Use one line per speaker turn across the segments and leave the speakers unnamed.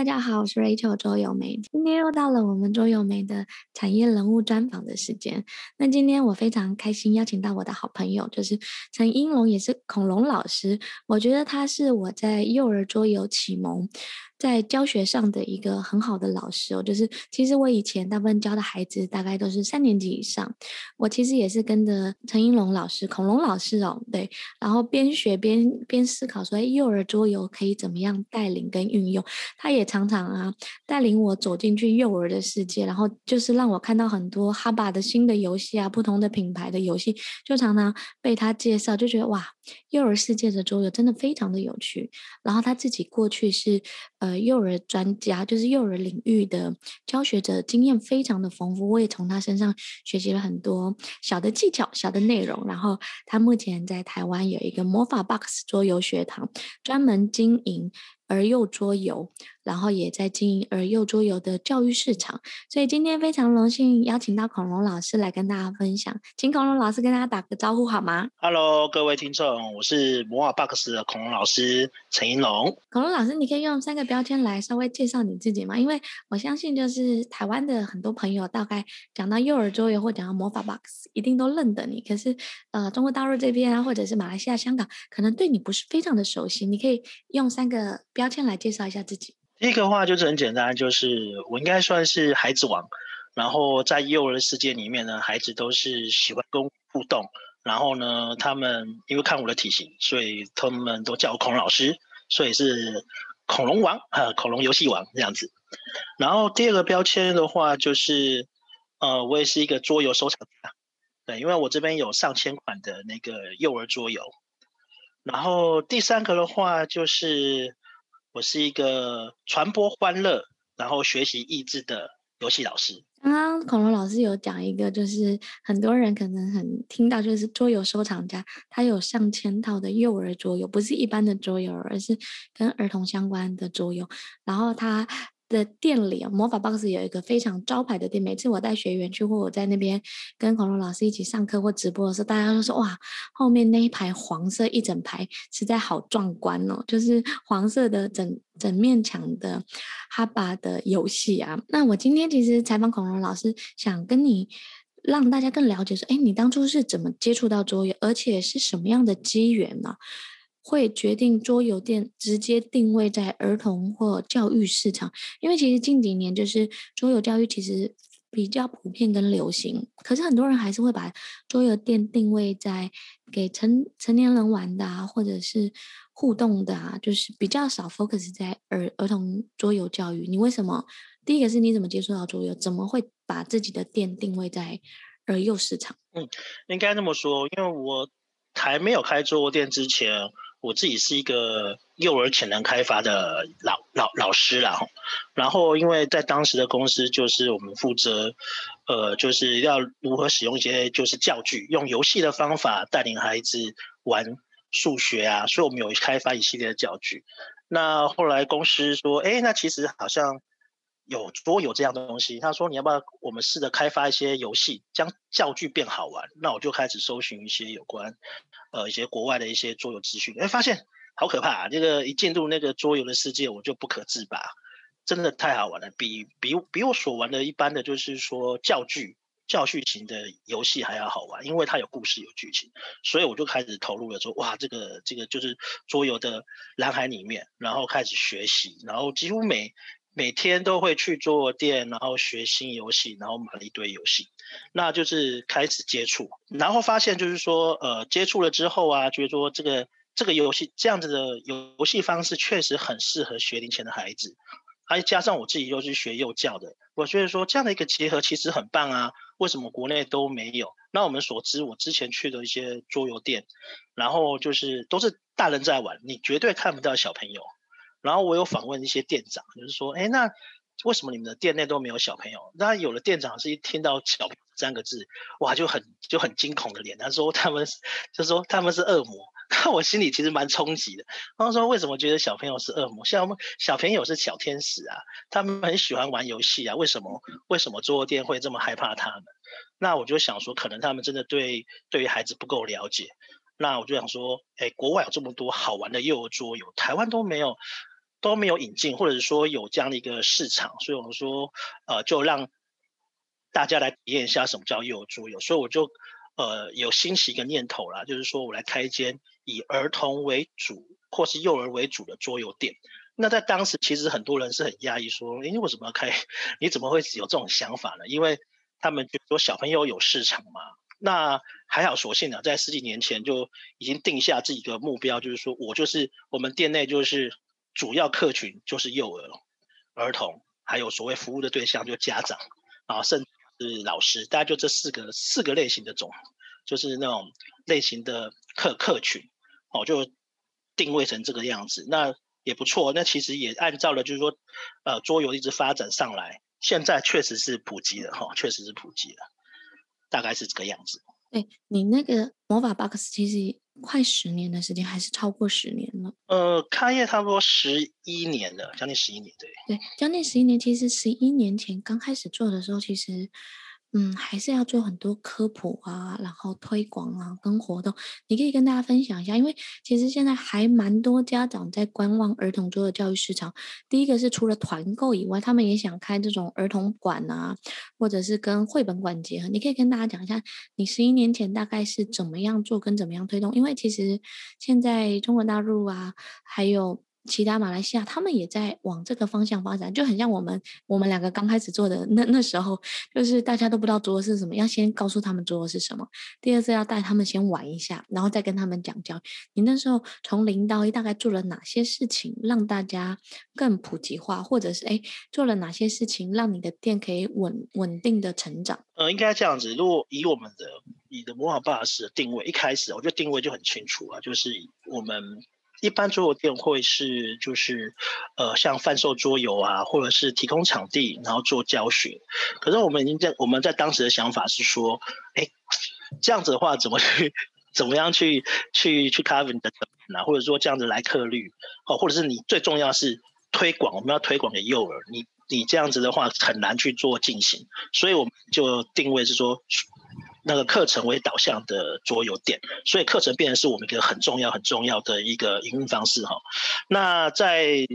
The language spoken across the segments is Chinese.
大家好，我是 Rachel 周友梅。今天又到了我们周友梅的产业人物专访的时间。那今天我非常开心邀请到我的好朋友，就是陈英龙，也是恐龙老师。我觉得他是我在幼儿桌游启蒙。在教学上的一个很好的老师哦，就是其实我以前大部分教的孩子大概都是三年级以上，我其实也是跟着陈英龙老师、恐龙老师哦，对，然后边学边边思考说，哎，幼儿桌游可以怎么样带领跟运用？他也常常啊带领我走进去幼儿的世界，然后就是让我看到很多哈巴的新的游戏啊，不同的品牌的游戏，就常常被他介绍，就觉得哇，幼儿世界的桌游真的非常的有趣。然后他自己过去是呃。幼儿专家就是幼儿领域的教学者，经验非常的丰富。我也从他身上学习了很多小的技巧、小的内容。然后他目前在台湾有一个魔法 Box 桌游学堂，专门经营。儿幼桌游，然后也在经营儿幼桌游的教育市场，所以今天非常荣幸邀请到恐龙老师来跟大家分享，请恐龙老师跟大家打个招呼好吗
？Hello，各位听众，我是魔法 Box 的恐龙老师陈英龙。
恐龙老师，你可以用三个标签来稍微介绍你自己吗？因为我相信，就是台湾的很多朋友，大概讲到幼儿桌游或讲到魔法 Box，一定都认得你。可是，呃，中国大陆这边啊，或者是马来西亚、香港，可能对你不是非常的熟悉。你可以用三个。标签来介绍一下自己。
第一个话就是很简单，就是我应该算是孩子王。然后在幼儿的世界里面呢，孩子都是喜欢跟互动。然后呢，他们因为看我的体型，所以他们都叫我恐龙老师，所以是恐龙王啊，恐龙游戏王这样子。然后第二个标签的话，就是呃，我也是一个桌游收藏家。对，因为我这边有上千款的那个幼儿桌游。然后第三个的话就是。我是一个传播欢乐，然后学习益智的游戏老师。
刚刚恐龙老师有讲一个，就是很多人可能很听到，就是桌游收藏家，他有上千套的幼儿桌游，不是一般的桌游，而是跟儿童相关的桌游。然后他。的店里啊，魔法 Box 有一个非常招牌的店。每次我带学员去，或我在那边跟孔融老师一起上课或直播的时候，大家都说哇，后面那一排黄色一整排实在好壮观哦，就是黄色的整整面墙的哈巴的游戏啊。那我今天其实采访孔融老师，想跟你让大家更了解说，哎，你当初是怎么接触到桌游，而且是什么样的机缘呢？会决定桌游店直接定位在儿童或教育市场，因为其实近几年就是桌游教育其实比较普遍跟流行，可是很多人还是会把桌游店定位在给成成年人玩的啊，或者是互动的啊，就是比较少 focus 在儿儿童桌游教育。你为什么？第一个是你怎么接触到桌游？怎么会把自己的店定位在儿幼市场？
嗯，应该这么说，因为我还没有开桌游店之前。我自己是一个幼儿潜能开发的老老老师啦，然后因为在当时的公司，就是我们负责，呃，就是要如何使用一些就是教具，用游戏的方法带领孩子玩数学啊，所以我们有开发一系列的教具。那后来公司说，哎，那其实好像。有桌游这样的东西，他说你要不要我们试着开发一些游戏，将教具变好玩？那我就开始搜寻一些有关，呃，一些国外的一些桌游资讯，哎，发现好可怕啊！这个一进入那个桌游的世界，我就不可自拔，真的太好玩了，比比比我所玩的一般的就是说教具教具型的游戏还要好玩，因为它有故事有剧情，所以我就开始投入了说，哇，这个这个就是桌游的蓝海里面，然后开始学习，然后几乎每。每天都会去桌游店，然后学新游戏，然后买了一堆游戏，那就是开始接触，然后发现就是说，呃，接触了之后啊，觉得说这个这个游戏这样子的游戏方式确实很适合学龄前的孩子，还加上我自己又是学幼教的，我觉得说这样的一个结合其实很棒啊，为什么国内都没有？那我们所知，我之前去的一些桌游店，然后就是都是大人在玩，你绝对看不到小朋友。然后我有访问一些店长，就是说，哎，那为什么你们的店内都没有小朋友？那有的店长是一听到“小”三个字，哇，就很就很惊恐的脸，他说他们就说他们是恶魔。那我心里其实蛮冲击的。他说为什么觉得小朋友是恶魔？像我们小朋友是小天使啊，他们很喜欢玩游戏啊，为什么为什么桌游店会这么害怕他们？那我就想说，可能他们真的对对于孩子不够了解。那我就想说，哎，国外有这么多好玩的幼儿桌游，台湾都没有。都没有引进，或者是说有这样的一个市场，所以我们说，呃，就让大家来体验一下什么叫幼儿桌游。所以我就呃有兴起一个念头啦，就是说我来开一间以儿童为主或是幼儿为主的桌游店。那在当时，其实很多人是很压抑，说：“诶，你为什么要开？你怎么会有这种想法呢？”因为他们觉得说小朋友有市场嘛。那还好，索性呢，在十几年前就已经定下自己的目标，就是说我就是我们店内就是。主要客群就是幼儿、儿童，还有所谓服务的对象就家长啊，甚至是老师，大概就这四个四个类型的种，就是那种类型的客客群，哦，就定位成这个样子，那也不错。那其实也按照了，就是说，呃，桌游一直发展上来，现在确实是普及了哈，确实是普及了，大概是这个样子。
哎，你那个魔法 box 其实快十年的时间，还是超过十年了？
呃，开业差不多十一年了，将近十一年，对。
对，将近十一年。其实十一年前刚开始做的时候，其实。嗯，还是要做很多科普啊，然后推广啊，跟活动。你可以跟大家分享一下，因为其实现在还蛮多家长在观望儿童桌的教育市场。第一个是除了团购以外，他们也想开这种儿童馆啊，或者是跟绘本馆结合。你可以跟大家讲一下，你十一年前大概是怎么样做，跟怎么样推动？因为其实现在中国大陆啊，还有。其他马来西亚，他们也在往这个方向发展，就很像我们我们两个刚开始做的那那时候，就是大家都不知道桌游是什么，要先告诉他们桌游是什么，第二次要带他们先玩一下，然后再跟他们讲教。你那时候从零到一大概做了哪些事情，让大家更普及化，或者是哎做了哪些事情，让你的店可以稳稳定的成长？
呃，应该这样子，如果以我们的你的魔法巴士的定位，一开始我觉得定位就很清楚啊，就是我们。一般桌游店会是就是，呃，像贩售桌游啊，或者是提供场地，然后做教学。可是我们已经在我们在当时的想法是说，哎，这样子的话怎么去怎么样去去去 cover 你的成本啊，或者说这样子来客率，哦，或者是你最重要是推广，我们要推广给幼儿，你你这样子的话很难去做进行，所以我们就定位是说。那个课程为导向的桌游店，所以课程变成是我们一个很重要、很重要的一个营运方式哈。那在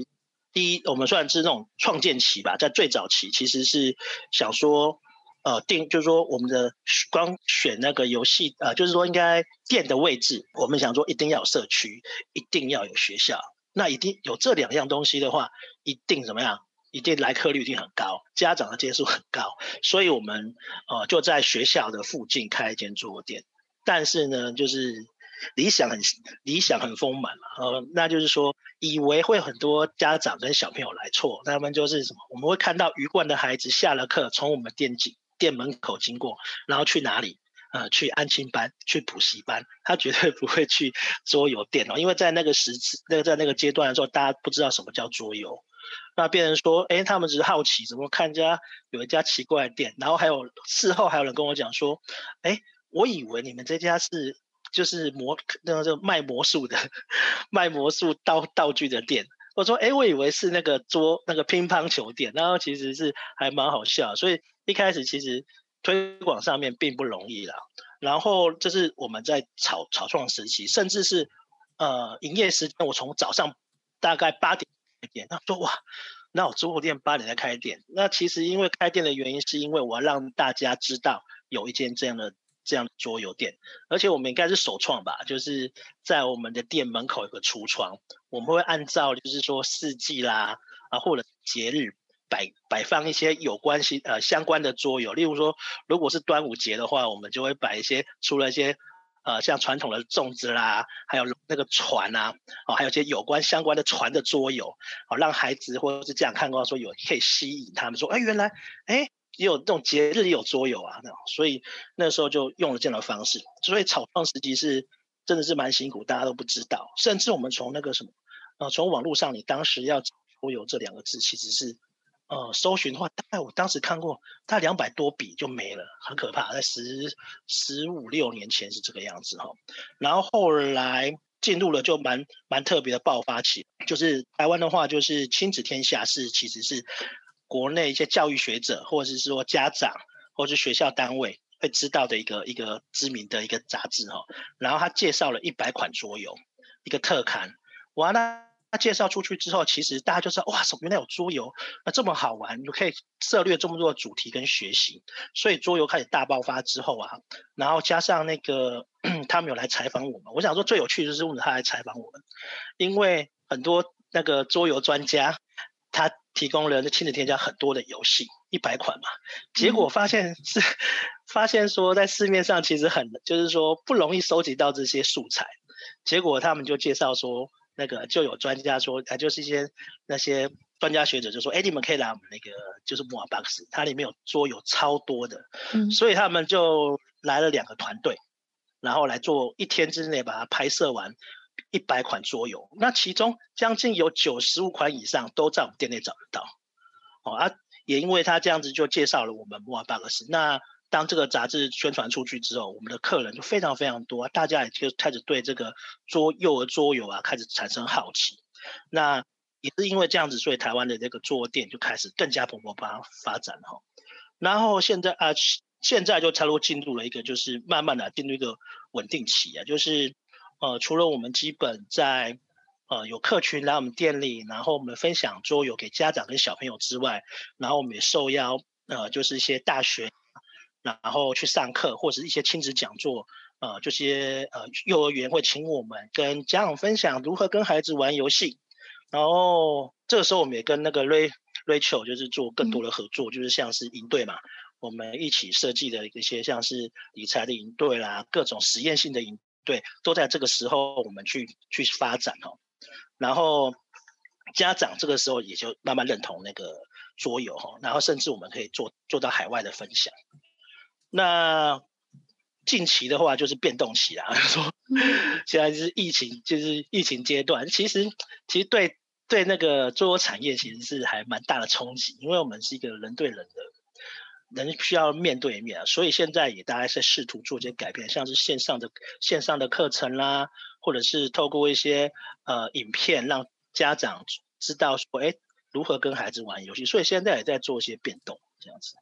第一，我们算是那种创建期吧，在最早期其实是想说，呃，定就是说我们的光选那个游戏，呃，就是说应该店的位置，我们想说一定要有社区，一定要有学校，那一定有这两样东西的话，一定怎么样？一定来客率一定很高，家长的接受很高，所以我们呃就在学校的附近开一间桌游店。但是呢，就是理想很理想很丰满嘛，呃，那就是说以为会很多家长跟小朋友来错，他们就是什么？我们会看到鱼贯的孩子下了课从我们店经店门口经过，然后去哪里？呃，去安亲班、去补习班，他绝对不会去桌游店哦，因为在那个时那个在那个阶段的时候，大家不知道什么叫桌游。那别人说，哎，他们只是好奇，怎么看家有一家奇怪的店，然后还有事后还有人跟我讲说，哎，我以为你们这家是就是魔那个就卖魔术的，卖魔术道道具的店。我说，哎，我以为是那个桌那个乒乓球店，然后其实是还蛮好笑，所以一开始其实推广上面并不容易啦。然后这是我们在草草创时期，甚至是呃营业时间，我从早上大概八点。店，他说哇，那我桌游店八点才开店。那其实因为开店的原因，是因为我要让大家知道有一间这样的这样的桌游店，而且我们应该是首创吧，就是在我们的店门口有个橱窗，我们会按照就是说四季啦啊，或者节日摆摆放一些有关系呃相关的桌游，例如说如果是端午节的话，我们就会摆一些除了一些。呃，像传统的粽子啦，还有那个船啊，哦，还有一些有关相关的船的桌游，哦，让孩子或者是这样看过说有可以吸引他们说，哎，原来，哎，也有这种节日也有桌游啊，那所以那时候就用了这样的方式，所以草创时期是真的是蛮辛苦，大家都不知道，甚至我们从那个什么，呃，从网络上你当时要桌游这两个字，其实是。呃，搜寻的话，大概我当时看过，大概两百多笔就没了，很可怕。在十十五六年前是这个样子哈，然后后来进入了就蛮蛮特别的爆发期，就是台湾的话，就是亲子天下是其实是国内一些教育学者或者是说家长或者是学校单位会知道的一个一个知名的一个杂志哈，然后他介绍了一百款桌游，一个特刊，哇那。他介绍出去之后，其实大家就知道哇，原来有桌游，那这么好玩，你可以涉略这么多的主题跟学习，所以桌游开始大爆发之后啊，然后加上那个 他们有来采访我们，我想说最有趣的是为什么他来采访我们，因为很多那个桌游专家，他提供了亲子添加很多的游戏，一百款嘛，结果发现是、嗯、发现说在市面上其实很就是说不容易收集到这些素材，结果他们就介绍说。那个就有专家说，啊，就是一些那些专家学者就说，哎，你们可以来我们那个就是木瓦 box，它里面有桌游超多的，嗯，所以他们就来了两个团队，然后来做一天之内把它拍摄完一百款桌游，那其中将近有九十五款以上都在我们店内找得到，哦啊，也因为他这样子就介绍了我们木瓦 box，那。当这个杂志宣传出去之后，我们的客人就非常非常多，大家也就开始对这个桌幼儿桌游啊开始产生好奇。那也是因为这样子，所以台湾的这个桌店就开始更加蓬勃发发展哈。然后现在啊，现在就差不多进入了一个就是慢慢的进入一个稳定期啊，就是呃除了我们基本在呃有客群来我们店里，然后我们分享桌游给家长跟小朋友之外，然后我们也受邀呃就是一些大学。然后去上课或者一些亲子讲座，呃，这些呃幼儿园会请我们跟家长分享如何跟孩子玩游戏。然后这个时候我们也跟那个 Ray Rachel 就是做更多的合作，嗯、就是像是营队嘛，我们一起设计的一些像是理财的营队啦，各种实验性的营队都在这个时候我们去去发展哦。然后家长这个时候也就慢慢认同那个桌游哈，然后甚至我们可以做做到海外的分享。那近期的话就是变动期啊，说现在是疫情，就是疫情阶段。其实，其实对对那个桌游产业其实是还蛮大的冲击，因为我们是一个人对人的，人需要面对面啊，所以现在也大概是试图做一些改变，像是线上的线上的课程啦，或者是透过一些呃影片让家长知道说，哎，如何跟孩子玩游戏。所以现在也在做一些变动，这样子。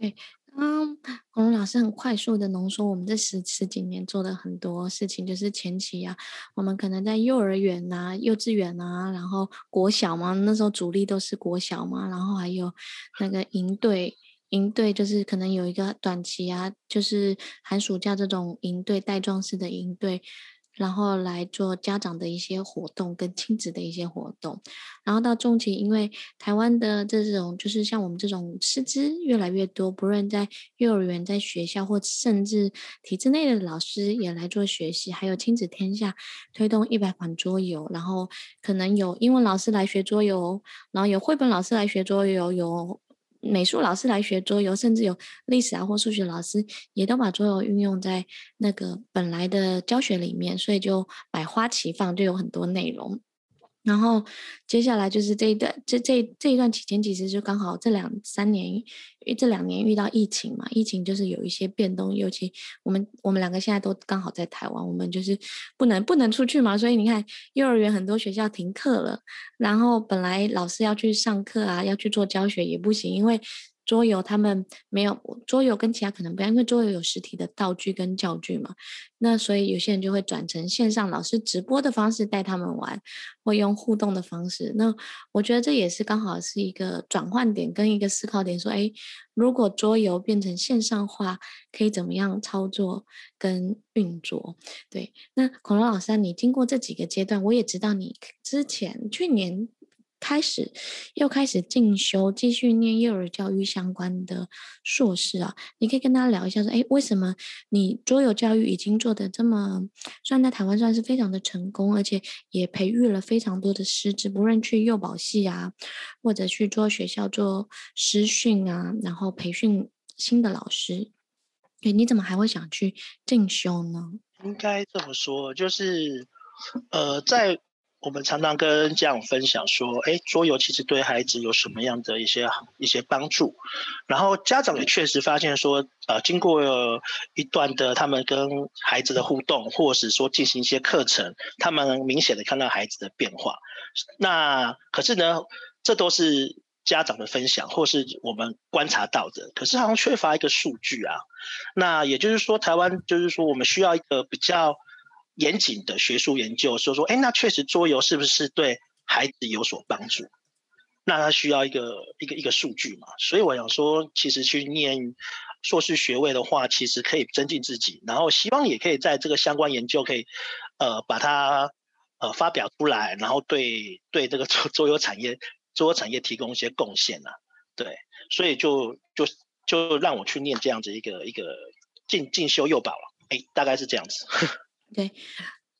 对。嗯，孔龙老师很快速的浓缩我们这十十几年做的很多事情，就是前期啊，我们可能在幼儿园呐、幼稚园啊，然后国小嘛，那时候主力都是国小嘛，然后还有那个营队，营队就是可能有一个短期啊，就是寒暑假这种营队带状式的营队。然后来做家长的一些活动跟亲子的一些活动，然后到中期，因为台湾的这种就是像我们这种师资越来越多，不论在幼儿园、在学校，或甚至体制内的老师也来做学习，还有亲子天下推动一百款桌游，然后可能有英文老师来学桌游，然后有绘本老师来学桌游，有。美术老师来学桌游，甚至有历史啊或数学老师也都把桌游运用在那个本来的教学里面，所以就百花齐放，就有很多内容。然后接下来就是这一段，这这这一段期间，其实就刚好这两三年，这两年遇到疫情嘛，疫情就是有一些变动，尤其我们我们两个现在都刚好在台湾，我们就是不能不能出去嘛，所以你看幼儿园很多学校停课了，然后本来老师要去上课啊，要去做教学也不行，因为。桌游他们没有桌游跟其他可能不一样，因为桌游有实体的道具跟教具嘛，那所以有些人就会转成线上老师直播的方式带他们玩，或用互动的方式。那我觉得这也是刚好是一个转换点跟一个思考点，说，哎，如果桌游变成线上化，可以怎么样操作跟运作？对，那孔龙老师，你经过这几个阶段，我也知道你之前去年。开始又开始进修，继续念幼儿教育相关的硕士啊！你可以跟他聊一下，说，哎，为什么你桌游教育已经做得这么，虽然在台湾算是非常的成功，而且也培育了非常多的师资，不论去幼保系啊，或者去做学校做师训啊，然后培训新的老师，哎，你怎么还会想去进修呢？
应该这么说，就是，呃，在。我们常常跟家长分享说，哎，桌游其实对孩子有什么样的一些一些帮助，然后家长也确实发现说，呃，经过一段的他们跟孩子的互动，或是说进行一些课程，他们明显的看到孩子的变化。那可是呢，这都是家长的分享，或是我们观察到的，可是好像缺乏一个数据啊。那也就是说，台湾就是说，我们需要一个比较。严谨的学术研究说说，哎，那确实桌游是不是对孩子有所帮助。那他需要一个一个一个数据嘛，所以我想说，其实去念硕士学位的话，其实可以增进自己，然后希望也可以在这个相关研究可以，呃，把它呃发表出来，然后对对这个桌桌游产业桌游产业提供一些贡献啊，对，所以就就就让我去念这样子一个一个进进修幼保了，哎，大概是这样子，
对。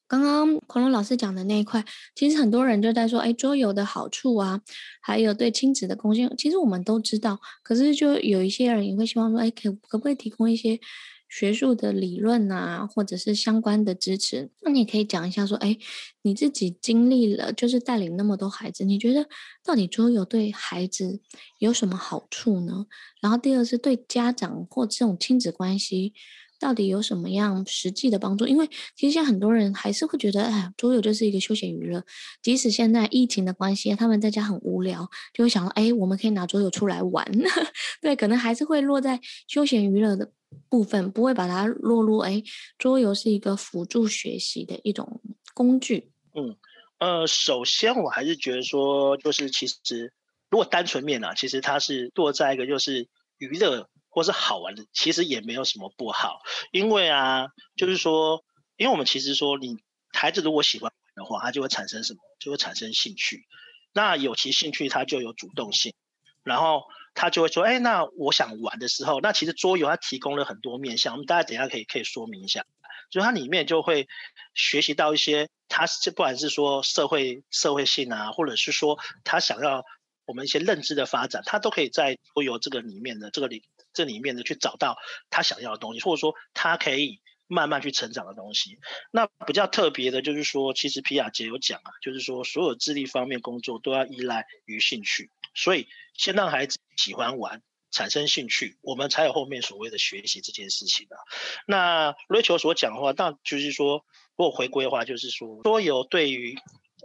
刚刚孔龙老师讲的那一块，其实很多人就在说，哎，桌游的好处啊，还有对亲子的贡献，其实我们都知道。可是就有一些人也会希望说，哎，可可不可以提供一些学术的理论啊，或者是相关的支持？那你可以讲一下说，哎，你自己经历了，就是带领那么多孩子，你觉得到底桌游对孩子有什么好处呢？然后第二是对家长或这种亲子关系。到底有什么样实际的帮助？因为其实现在很多人还是会觉得，哎，桌游就是一个休闲娱乐。即使现在疫情的关系，他们在家很无聊，就会想到，哎，我们可以拿桌游出来玩。对，可能还是会落在休闲娱乐的部分，不会把它落入，哎，桌游是一个辅助学习的一种工具。
嗯，呃，首先我还是觉得说，就是其实如果单纯面啊，其实它是落在一个就是娱乐。或是好玩的，其实也没有什么不好，因为啊，就是说，因为我们其实说，你孩子如果喜欢玩的话，他就会产生什么？就会产生兴趣。那有其兴趣，他就有主动性，然后他就会说，哎，那我想玩的时候，那其实桌游它提供了很多面向，我们大家等一下可以可以说明一下，就它里面就会学习到一些，他是不管是说社会社会性啊，或者是说他想要我们一些认知的发展，他都可以在桌游这个里面的这个里。这里面的去找到他想要的东西，或者说他可以慢慢去成长的东西。那比较特别的就是说，其实皮亚杰有讲啊，就是说所有智力方面工作都要依赖于兴趣，所以先让孩子喜欢玩，产生兴趣，我们才有后面所谓的学习这件事情啊。那瑞秋所讲的话，那就是说，如果回归的话，就是说桌游对于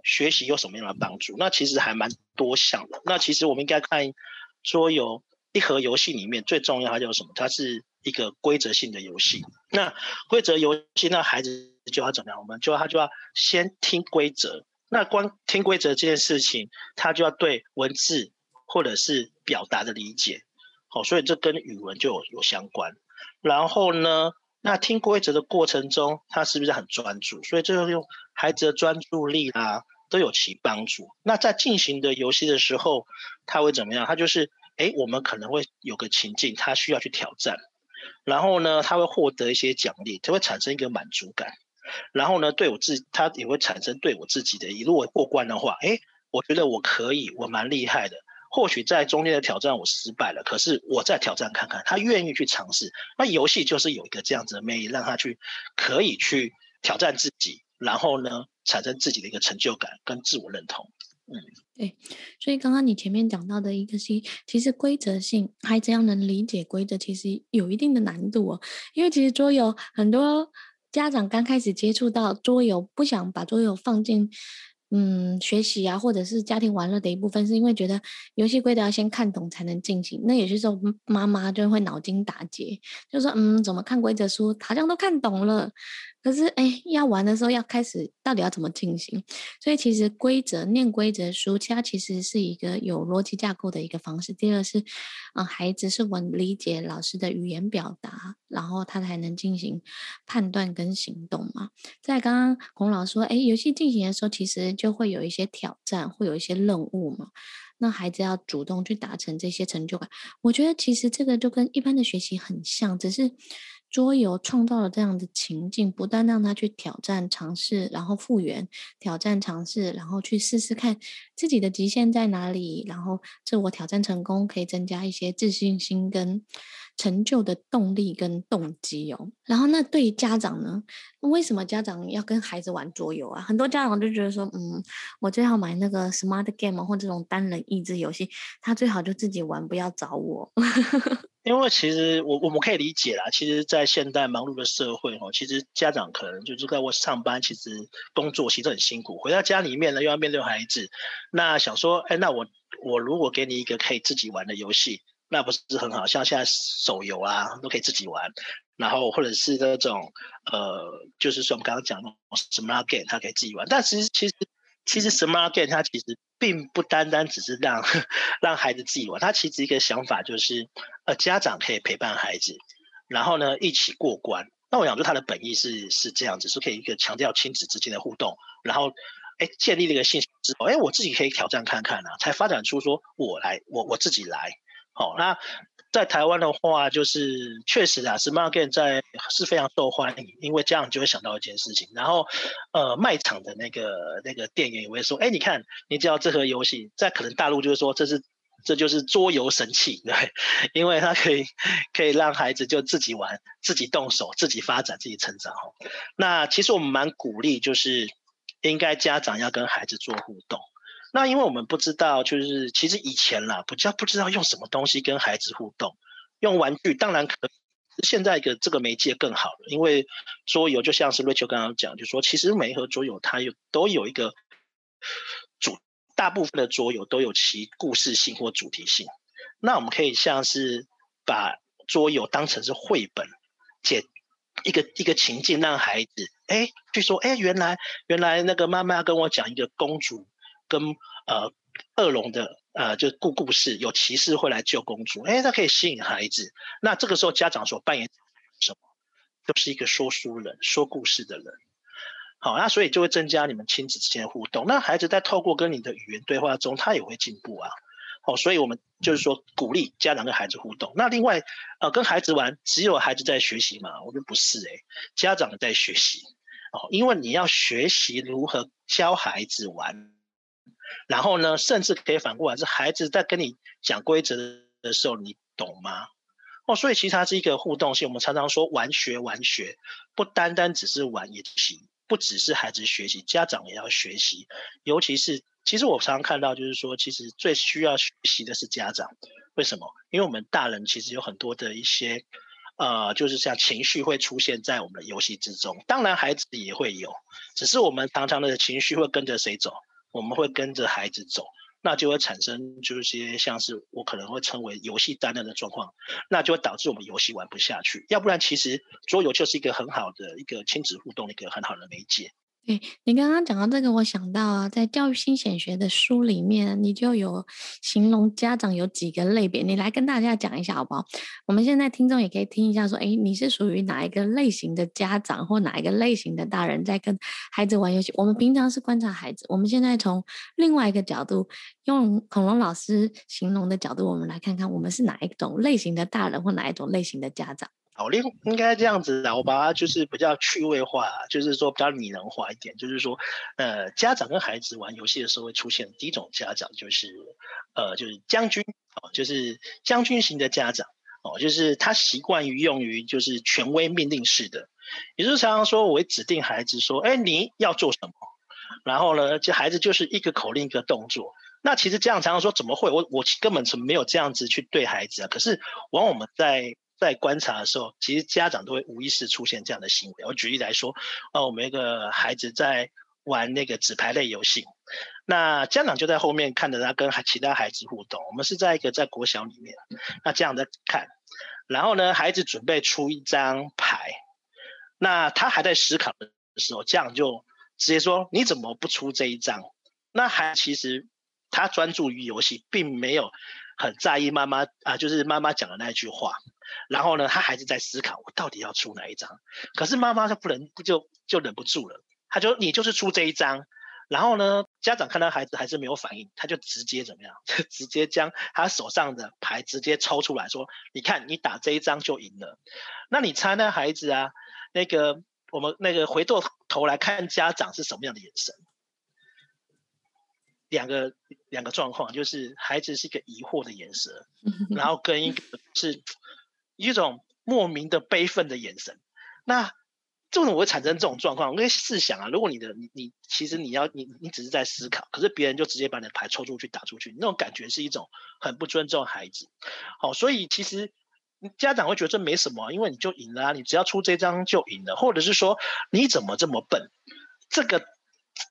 学习有什么样的帮助？那其实还蛮多项的。那其实我们应该看桌游。一盒游戏里面最重要，它叫什么？它是一个规则性的游戏。那规则游戏，那孩子就要怎么样？我们就他就要先听规则。那光听规则这件事情，他就要对文字或者是表达的理解。好，所以这跟语文就有有相关。然后呢，那听规则的过程中，他是不是很专注？所以这个用孩子的专注力啊，都有其帮助。那在进行的游戏的时候，他会怎么样？他就是。哎，我们可能会有个情境，他需要去挑战，然后呢，他会获得一些奖励，他会产生一个满足感，然后呢，对我自，他也会产生对我自己的，如果过关的话，哎，我觉得我可以，我蛮厉害的。或许在中间的挑战我失败了，可是我再挑战看看，他愿意去尝试。那游戏就是有一个这样子的魅力，让他去可以去挑战自己，然后呢，产生自己的一个成就感跟自我认同。嗯，
对，所以刚刚你前面讲到的一个是，其实规则性，孩子要能理解规则，其实有一定的难度哦。因为其实桌游，很多家长刚开始接触到桌游，不想把桌游放进嗯学习啊，或者是家庭玩乐的一部分，是因为觉得游戏规则要先看懂才能进行。那有些时候妈妈就会脑筋打结，就说嗯，怎么看规则书，好像都看懂了。可是，哎，要玩的时候要开始，到底要怎么进行？所以其实规则念规则书，它其实是一个有逻辑架构的一个方式。第二是，嗯，孩子是否理解老师的语言表达，然后他才能进行判断跟行动嘛。在刚刚孔老师说，哎，游戏进行的时候，其实就会有一些挑战，会有一些任务嘛。那孩子要主动去达成这些成就感，我觉得其实这个就跟一般的学习很像，只是。桌游创造了这样的情境，不断让他去挑战、尝试，然后复原、挑战、尝试，然后去试试看自己的极限在哪里，然后自我挑战成功，可以增加一些自信心跟成就的动力跟动机哦。然后那对于家长呢？为什么家长要跟孩子玩桌游啊？很多家长就觉得说，嗯，我最好买那个 smart game 或这种单人益智游戏，他最好就自己玩，不要找我。
因为其实我我们可以理解啦，其实，在现代忙碌的社会哦，其实家长可能就是在我上班，其实工作其实很辛苦，回到家里面呢又要面对孩子，那想说，哎，那我我如果给你一个可以自己玩的游戏，那不是很好？像现在手游啊都可以自己玩，然后或者是那种呃，就是说我们刚刚讲的 smart game，它可以自己玩，但其实其实其实 Smart Game 它其实并不单单只是让 让孩子自己玩，它其实一个想法就是，呃，家长可以陪伴孩子，然后呢一起过关。那我想说，它的本意是是这样子，是可以一个强调亲子之间的互动，然后哎建立了一个信心之后，哎我自己可以挑战看看啊，才发展出说我来我我自己来。好、哦，那在台湾的话，就是确实啊，Smart Game 在是非常受欢迎，因为这样就会想到一件事情，然后呃，卖场的那个那个店员也会说，哎，你看，你知道这盒游戏，在可能大陆就是说这是这就是桌游神器，对，因为它可以可以让孩子就自己玩，自己动手，自己发展，自己成长。哦，那其实我们蛮鼓励，就是应该家长要跟孩子做互动。那因为我们不知道，就是其实以前啦，不叫不知道用什么东西跟孩子互动，用玩具当然可。现在的这个媒介更好了，因为桌游就像是 Rachel 刚刚讲，就说其实每一盒桌游它有都有一个主，大部分的桌游都有其故事性或主题性。那我们可以像是把桌游当成是绘本，解一个一个情境，让孩子哎，据说哎，原来原来那个妈妈跟我讲一个公主。跟呃恶龙的呃就故故事，有骑士会来救公主，哎，它可以吸引孩子。那这个时候家长所扮演什么？就是一个说书人，说故事的人。好，那所以就会增加你们亲子之间的互动。那孩子在透过跟你的语言对话中，他也会进步啊。好，所以我们就是说鼓励家长跟孩子互动。那另外呃跟孩子玩，只有孩子在学习嘛？我觉得不是哎、家长在学习哦，因为你要学习如何教孩子玩。然后呢，甚至可以反过来，是孩子在跟你讲规则的时候，你懂吗？哦，所以其实它是一个互动性。我们常常说玩学玩学，不单单只是玩也行，不只是孩子学习，家长也要学习。尤其是，其实我常常看到，就是说，其实最需要学习的是家长。为什么？因为我们大人其实有很多的一些，呃，就是像情绪会出现在我们的游戏之中。当然，孩子也会有，只是我们常常的情绪会跟着谁走？我们会跟着孩子走，那就会产生就是些像是我可能会称为游戏单人的状况，那就会导致我们游戏玩不下去。要不然，其实桌游就是一个很好的一个亲子互动的一个很好的媒介。
对，你刚刚讲到这个，我想到啊，在教育新显学的书里面，你就有形容家长有几个类别，你来跟大家讲一下好不好？我们现在听众也可以听一下，说，哎，你是属于哪一个类型的家长，或哪一个类型的大人在跟孩子玩游戏？我们平常是观察孩子，我们现在从另外一个角度，用恐龙老师形容的角度，我们来看看我们是哪一种类型的大人，或哪一种类型的家长。
好，应应该这样子的，我把它就是比较趣味化，就是说比较拟人化一点，就是说，呃，家长跟孩子玩游戏的时候会出现第一种家长，就是，呃，就是将军，哦，就是将军型的家长，哦，就是他习惯于用于就是权威命令式的，也就是常常说我会指定孩子说，哎，你要做什么，然后呢，这孩子就是一个口令一个动作，那其实这样常常说怎么会，我我根本是没有这样子去对孩子啊，可是往往我们在。在观察的时候，其实家长都会无意识出现这样的行为。我举例来说，呃，我们一个孩子在玩那个纸牌类游戏，那家长就在后面看着他跟其他孩子互动。我们是在一个在国小里面，那这样在看，然后呢，孩子准备出一张牌，那他还在思考的时候，家长就直接说：“你怎么不出这一张？”那孩其实他专注于游戏，并没有很在意妈妈啊，就是妈妈讲的那句话。然后呢，他还是在思考，我到底要出哪一张？可是妈妈她不能，就就忍不住了，他就你就是出这一张。然后呢，家长看到孩子还是没有反应，他就直接怎么样？就直接将他手上的牌直接抽出来说：“你看，你打这一张就赢了。”那你猜那孩子啊，那个我们那个回过头来看家长是什么样的眼神？两个两个状况，就是孩子是一个疑惑的眼神，然后跟一个是。一种莫名的悲愤的眼神，那这种我会产生这种状况。我可以试想啊，如果你的你你其实你要你你只是在思考，可是别人就直接把你的牌抽出去打出去，那种感觉是一种很不尊重孩子。好，所以其实家长会觉得这没什么，因为你就赢了啊，你只要出这张就赢了，或者是说你怎么这么笨，这个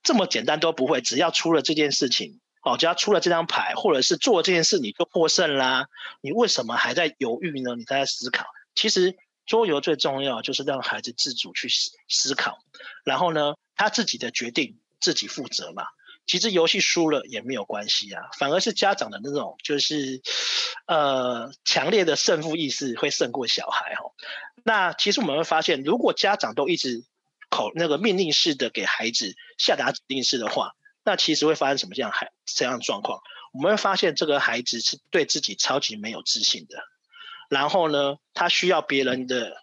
这么简单都不会，只要出了这件事情。保家出了这张牌，或者是做这件事，你就获胜啦。你为什么还在犹豫呢？你在思考。其实桌游最重要就是让孩子自主去思考，然后呢，他自己的决定自己负责嘛。其实游戏输了也没有关系啊，反而是家长的那种就是，呃，强烈的胜负意识会胜过小孩哦。那其实我们会发现，如果家长都一直口那个命令式的给孩子下达指令式的话，那其实会发生什么样孩这样的状况？我们会发现这个孩子是对自己超级没有自信的，然后呢，他需要别人的，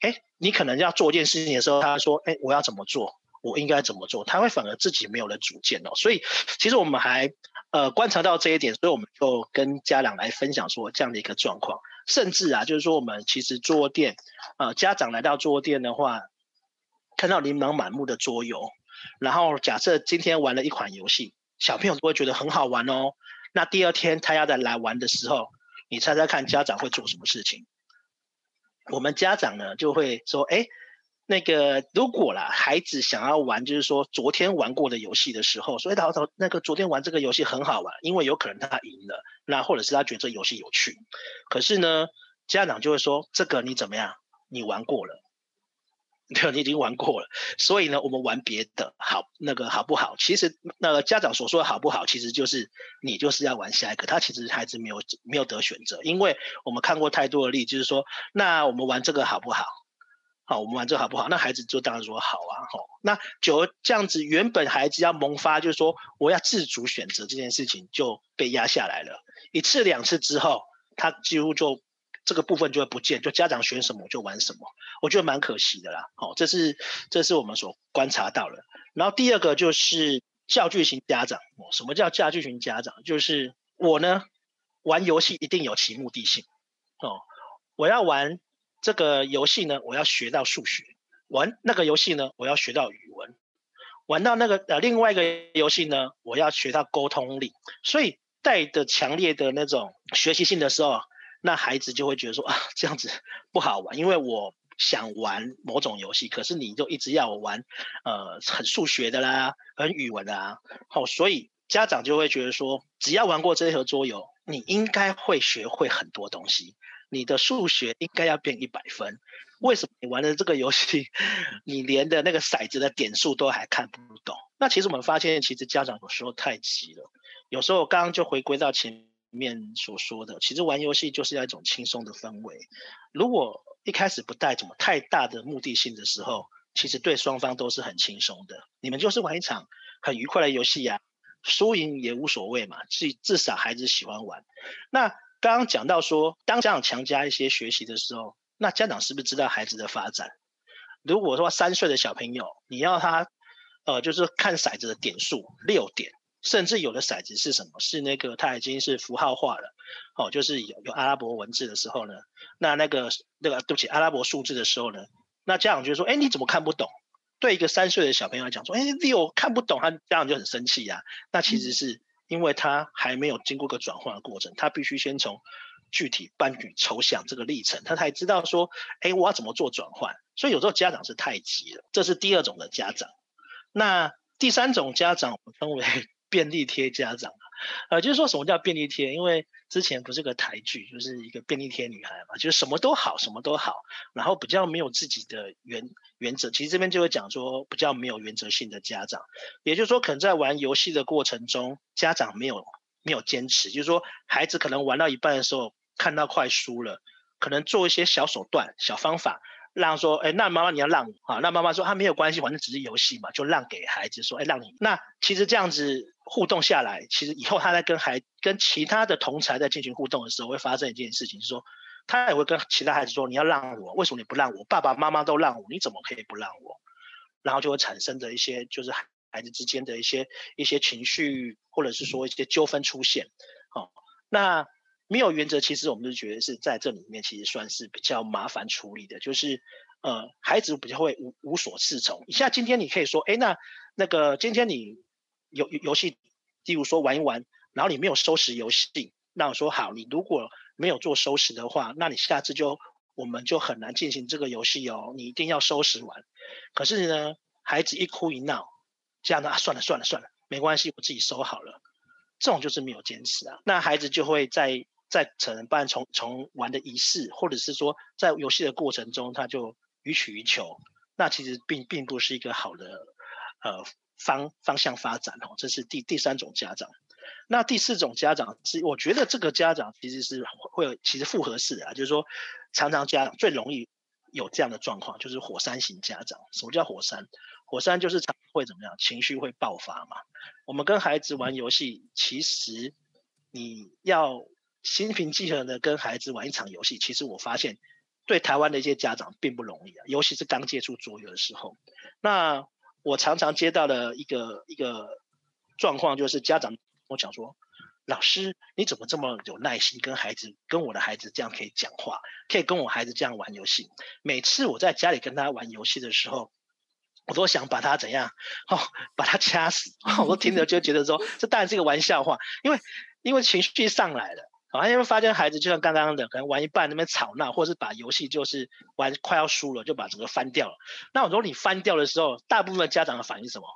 哎，你可能要做一件事情的时候，他说，哎，我要怎么做？我应该怎么做？他会反而自己没有了主见哦。所以其实我们还呃观察到这一点，所以我们就跟家长来分享说这样的一个状况，甚至啊，就是说我们其实桌垫，呃，家长来到桌垫的话，看到琳琅满目的桌游，然后假设今天玩了一款游戏，小朋友都会觉得很好玩哦。那第二天他要再来玩的时候，你猜猜看家长会做什么事情？我们家长呢就会说：哎，那个如果啦，孩子想要玩，就是说昨天玩过的游戏的时候，所以他说那个昨天玩这个游戏很好玩，因为有可能他赢了，那或者是他觉得这游戏有趣。可是呢，家长就会说：这个你怎么样？你玩过了。对，你已经玩过了，所以呢，我们玩别的，好，那个好不好？其实那个家长所说的好不好，其实就是你就是要玩下一个。他其实孩子没有没有得选择，因为我们看过太多的例，就是说，那我们玩这个好不好？好，我们玩这个好不好？那孩子就当然说好啊，好。那就这样子，原本孩子要萌发，就是说我要自主选择这件事情就被压下来了。一次两次之后，他几乎就。这个部分就会不见，就家长选什么就玩什么，我觉得蛮可惜的啦。好，这是这是我们所观察到的。然后第二个就是教具型家长。哦什么叫教具型家长？就是我呢玩游戏一定有其目的性。哦，我要玩这个游戏呢，我要学到数学；玩那个游戏呢，我要学到语文；玩到那个呃另外一个游戏呢，我要学到沟通力。所以带着强烈的那种学习性的时候。那孩子就会觉得说啊，这样子不好玩，因为我想玩某种游戏，可是你就一直要我玩，呃，很数学的啦，很语文的啊，好，所以家长就会觉得说，只要玩过这一盒桌游，你应该会学会很多东西，你的数学应该要变一百分。为什么你玩的这个游戏，你连的那个骰子的点数都还看不懂？那其实我们发现，其实家长有时候太急了，有时候刚刚就回归到前。面所说的，其实玩游戏就是要一种轻松的氛围。如果一开始不带什么太大的目的性的时候，其实对双方都是很轻松的。你们就是玩一场很愉快的游戏呀，输赢也无所谓嘛。至至少孩子喜欢玩。那刚刚讲到说，当家长强加一些学习的时候，那家长是不是知道孩子的发展？如果说三岁的小朋友，你要他呃，就是看骰子的点数六点。甚至有的骰子是什么？是那个它已经是符号化了，哦，就是有有阿拉伯文字的时候呢，那那个那个对不起，阿拉伯数字的时候呢，那家长就说，哎，你怎么看不懂？对一个三岁的小朋友来讲说，哎，六看不懂，他家长就很生气呀、啊。那其实是因为他还没有经过个转换的过程，他必须先从具体搬举抽象这个历程，他才知道说，哎，我要怎么做转换。所以有时候家长是太急了，这是第二种的家长。那第三种家长，我们称为。便利贴家长啊，呃，就是说什么叫便利贴？因为之前不是个台剧，就是一个便利贴女孩嘛，就是什么都好，什么都好，然后比较没有自己的原原则。其实这边就会讲说，比较没有原则性的家长，也就是说，可能在玩游戏的过程中，家长没有没有坚持，就是说，孩子可能玩到一半的时候，看到快输了，可能做一些小手段、小方法。让说，哎，那妈妈你要让啊？那妈妈说，啊，没有关系，反正只是游戏嘛，就让给孩子说，哎，让你。那其实这样子互动下来，其实以后他在跟孩跟其他的同才在进行互动的时候，会发生一件事情，就是说，他也会跟其他孩子说，你要让我，为什么你不让我？爸爸妈妈都让我，你怎么可以不让我？然后就会产生的一些，就是孩子之间的一些一些情绪，或者是说一些纠纷出现。好，那。没有原则，其实我们就觉得是在这里面，其实算是比较麻烦处理的。就是，呃，孩子比较会无无所适从。像今天你可以说，哎，那那个今天你游游戏，例如说玩一玩，然后你没有收拾游戏，那我说好，你如果没有做收拾的话，那你下次就我们就很难进行这个游戏哦。你一定要收拾完。可是呢，孩子一哭一闹，这样的啊，算了算了算了，没关系，我自己收好了。这种就是没有坚持啊，那孩子就会在。在成人班从从玩的仪式，或者是说在游戏的过程中，他就予取予求，那其实并并不是一个好的呃方方向发展哦，这是第第三种家长。那第四种家长是，我觉得这个家长其实是会有其实复合式的啊，就是说常常家长最容易有这样的状况，就是火山型家长。什么叫火山？火山就是常会怎么样，情绪会爆发嘛。我们跟孩子玩游戏，其实你要心平气和的跟孩子玩一场游戏，其实我发现对台湾的一些家长并不容易啊，尤其是刚接触桌游的时候。那我常常接到的一个一个状况就是家长跟。我讲说，老师，你怎么这么有耐心，跟孩子，跟我的孩子这样可以讲话，可以跟我孩子这样玩游戏。每次我在家里跟他玩游戏的时候，我都想把他怎样，哦，把他掐死。我都听着就觉得说，这当然是一个玩笑话，因为因为情绪上来了，好、哦，因为发现孩子就像刚刚的，可能玩一半那边吵闹，或是把游戏就是玩快要输了，就把整个翻掉了。那我说你翻掉的时候，大部分家长的反应是什么？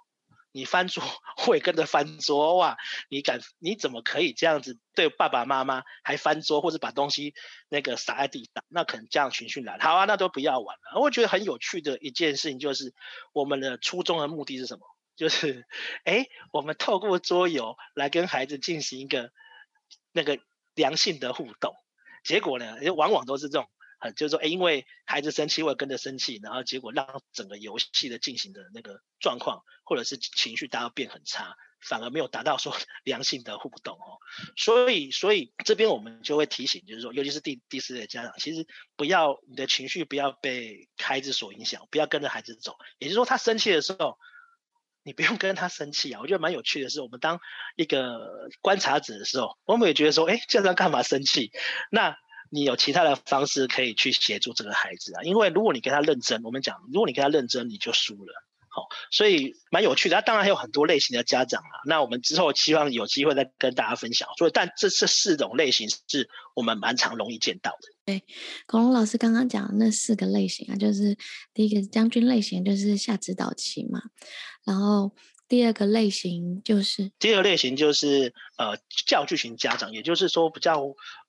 你翻桌会跟着翻桌哇！你敢？你怎么可以这样子对爸爸妈妈还翻桌或者把东西那个撒在地上？那可能这样情绪来，好啊，那都不要玩了。我觉得很有趣的一件事情就是，我们的初衷的目的是什么？就是，哎，我们透过桌游来跟孩子进行一个那个良性的互动。结果呢，往往都是这种。就是说，哎，因为孩子生气，会跟着生气，然后结果让整个游戏的进行的那个状况，或者是情绪，大家变很差，反而没有达到说良性的互动哦。所以，所以这边我们就会提醒，就是说，尤其是第第四类家长，其实不要你的情绪不要被孩子所影响，不要跟着孩子走。也就是说，他生气的时候，你不用跟他生气啊。我觉得蛮有趣的是，我们当一个观察者的时候，我们也觉得说，哎，家长干嘛生气？那你有其他的方式可以去协助这个孩子啊，因为如果你跟他认真，我们讲，如果你跟他认真，你就输了。好，所以蛮有趣的。当然还有很多类型的家长啊，那我们之后希望有机会再跟大家分享。所以，但这这四种类型是我们蛮常容易见到的。
对，孔龙老师刚刚讲的那四个类型啊，就是第一个是将军类型，就是下指导棋嘛。然后第二个类型就是
第二个类型就是呃教具型家长，也就是说比较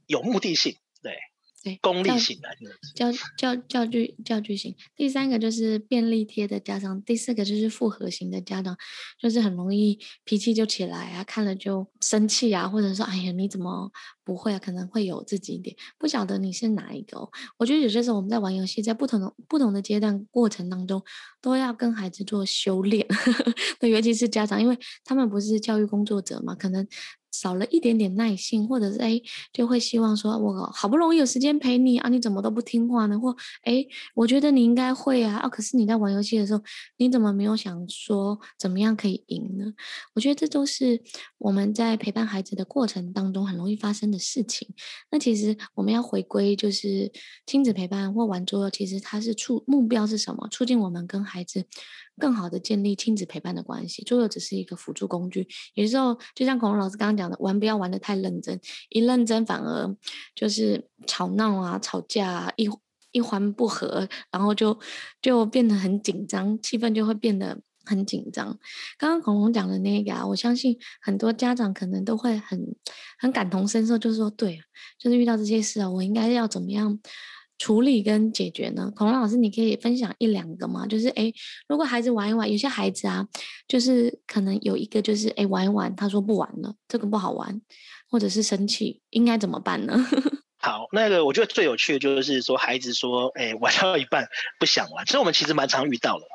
有目的性。对对，功利型的
教教教具教具型，第三个就是便利贴的家长，第四个就是复合型的家长，就是很容易脾气就起来啊，看了就生气啊，或者说哎呀你怎么不会啊？可能会有自己一点，不晓得你是哪一个哦。我觉得有些时候我们在玩游戏，在不同的不同的阶段过程当中，都要跟孩子做修炼。对，尤其是家长，因为他们不是教育工作者嘛，可能。少了一点点耐心，或者是哎，就会希望说，我好不容易有时间陪你啊，你怎么都不听话呢？或哎，我觉得你应该会啊，啊，可是你在玩游戏的时候，你怎么没有想说怎么样可以赢呢？我觉得这都是我们在陪伴孩子的过程当中很容易发生的事情。那其实我们要回归，就是亲子陪伴或玩桌游，其实它是促目标是什么？促进我们跟孩子。更好的建立亲子陪伴的关系，桌游只是一个辅助工具。有时候，就像孔龙老师刚刚讲的，玩不要玩得太认真，一认真反而就是吵闹啊、吵架啊，一一环不合，然后就就变得很紧张，气氛就会变得很紧张。刚刚孔龙讲的那个啊，我相信很多家长可能都会很很感同身受，就是说，对，就是遇到这些事啊，我应该要怎么样？处理跟解决呢？孔龙老师，你可以分享一两个吗？就是诶，如果孩子玩一玩，有些孩子啊，就是可能有一个就是诶，玩一玩，他说不玩了，这个不好玩，或者是生气，应该怎么办呢？
好，那个我觉得最有趣的就是说，孩子说诶，玩到一半不想玩，所以我们其实蛮常遇到的。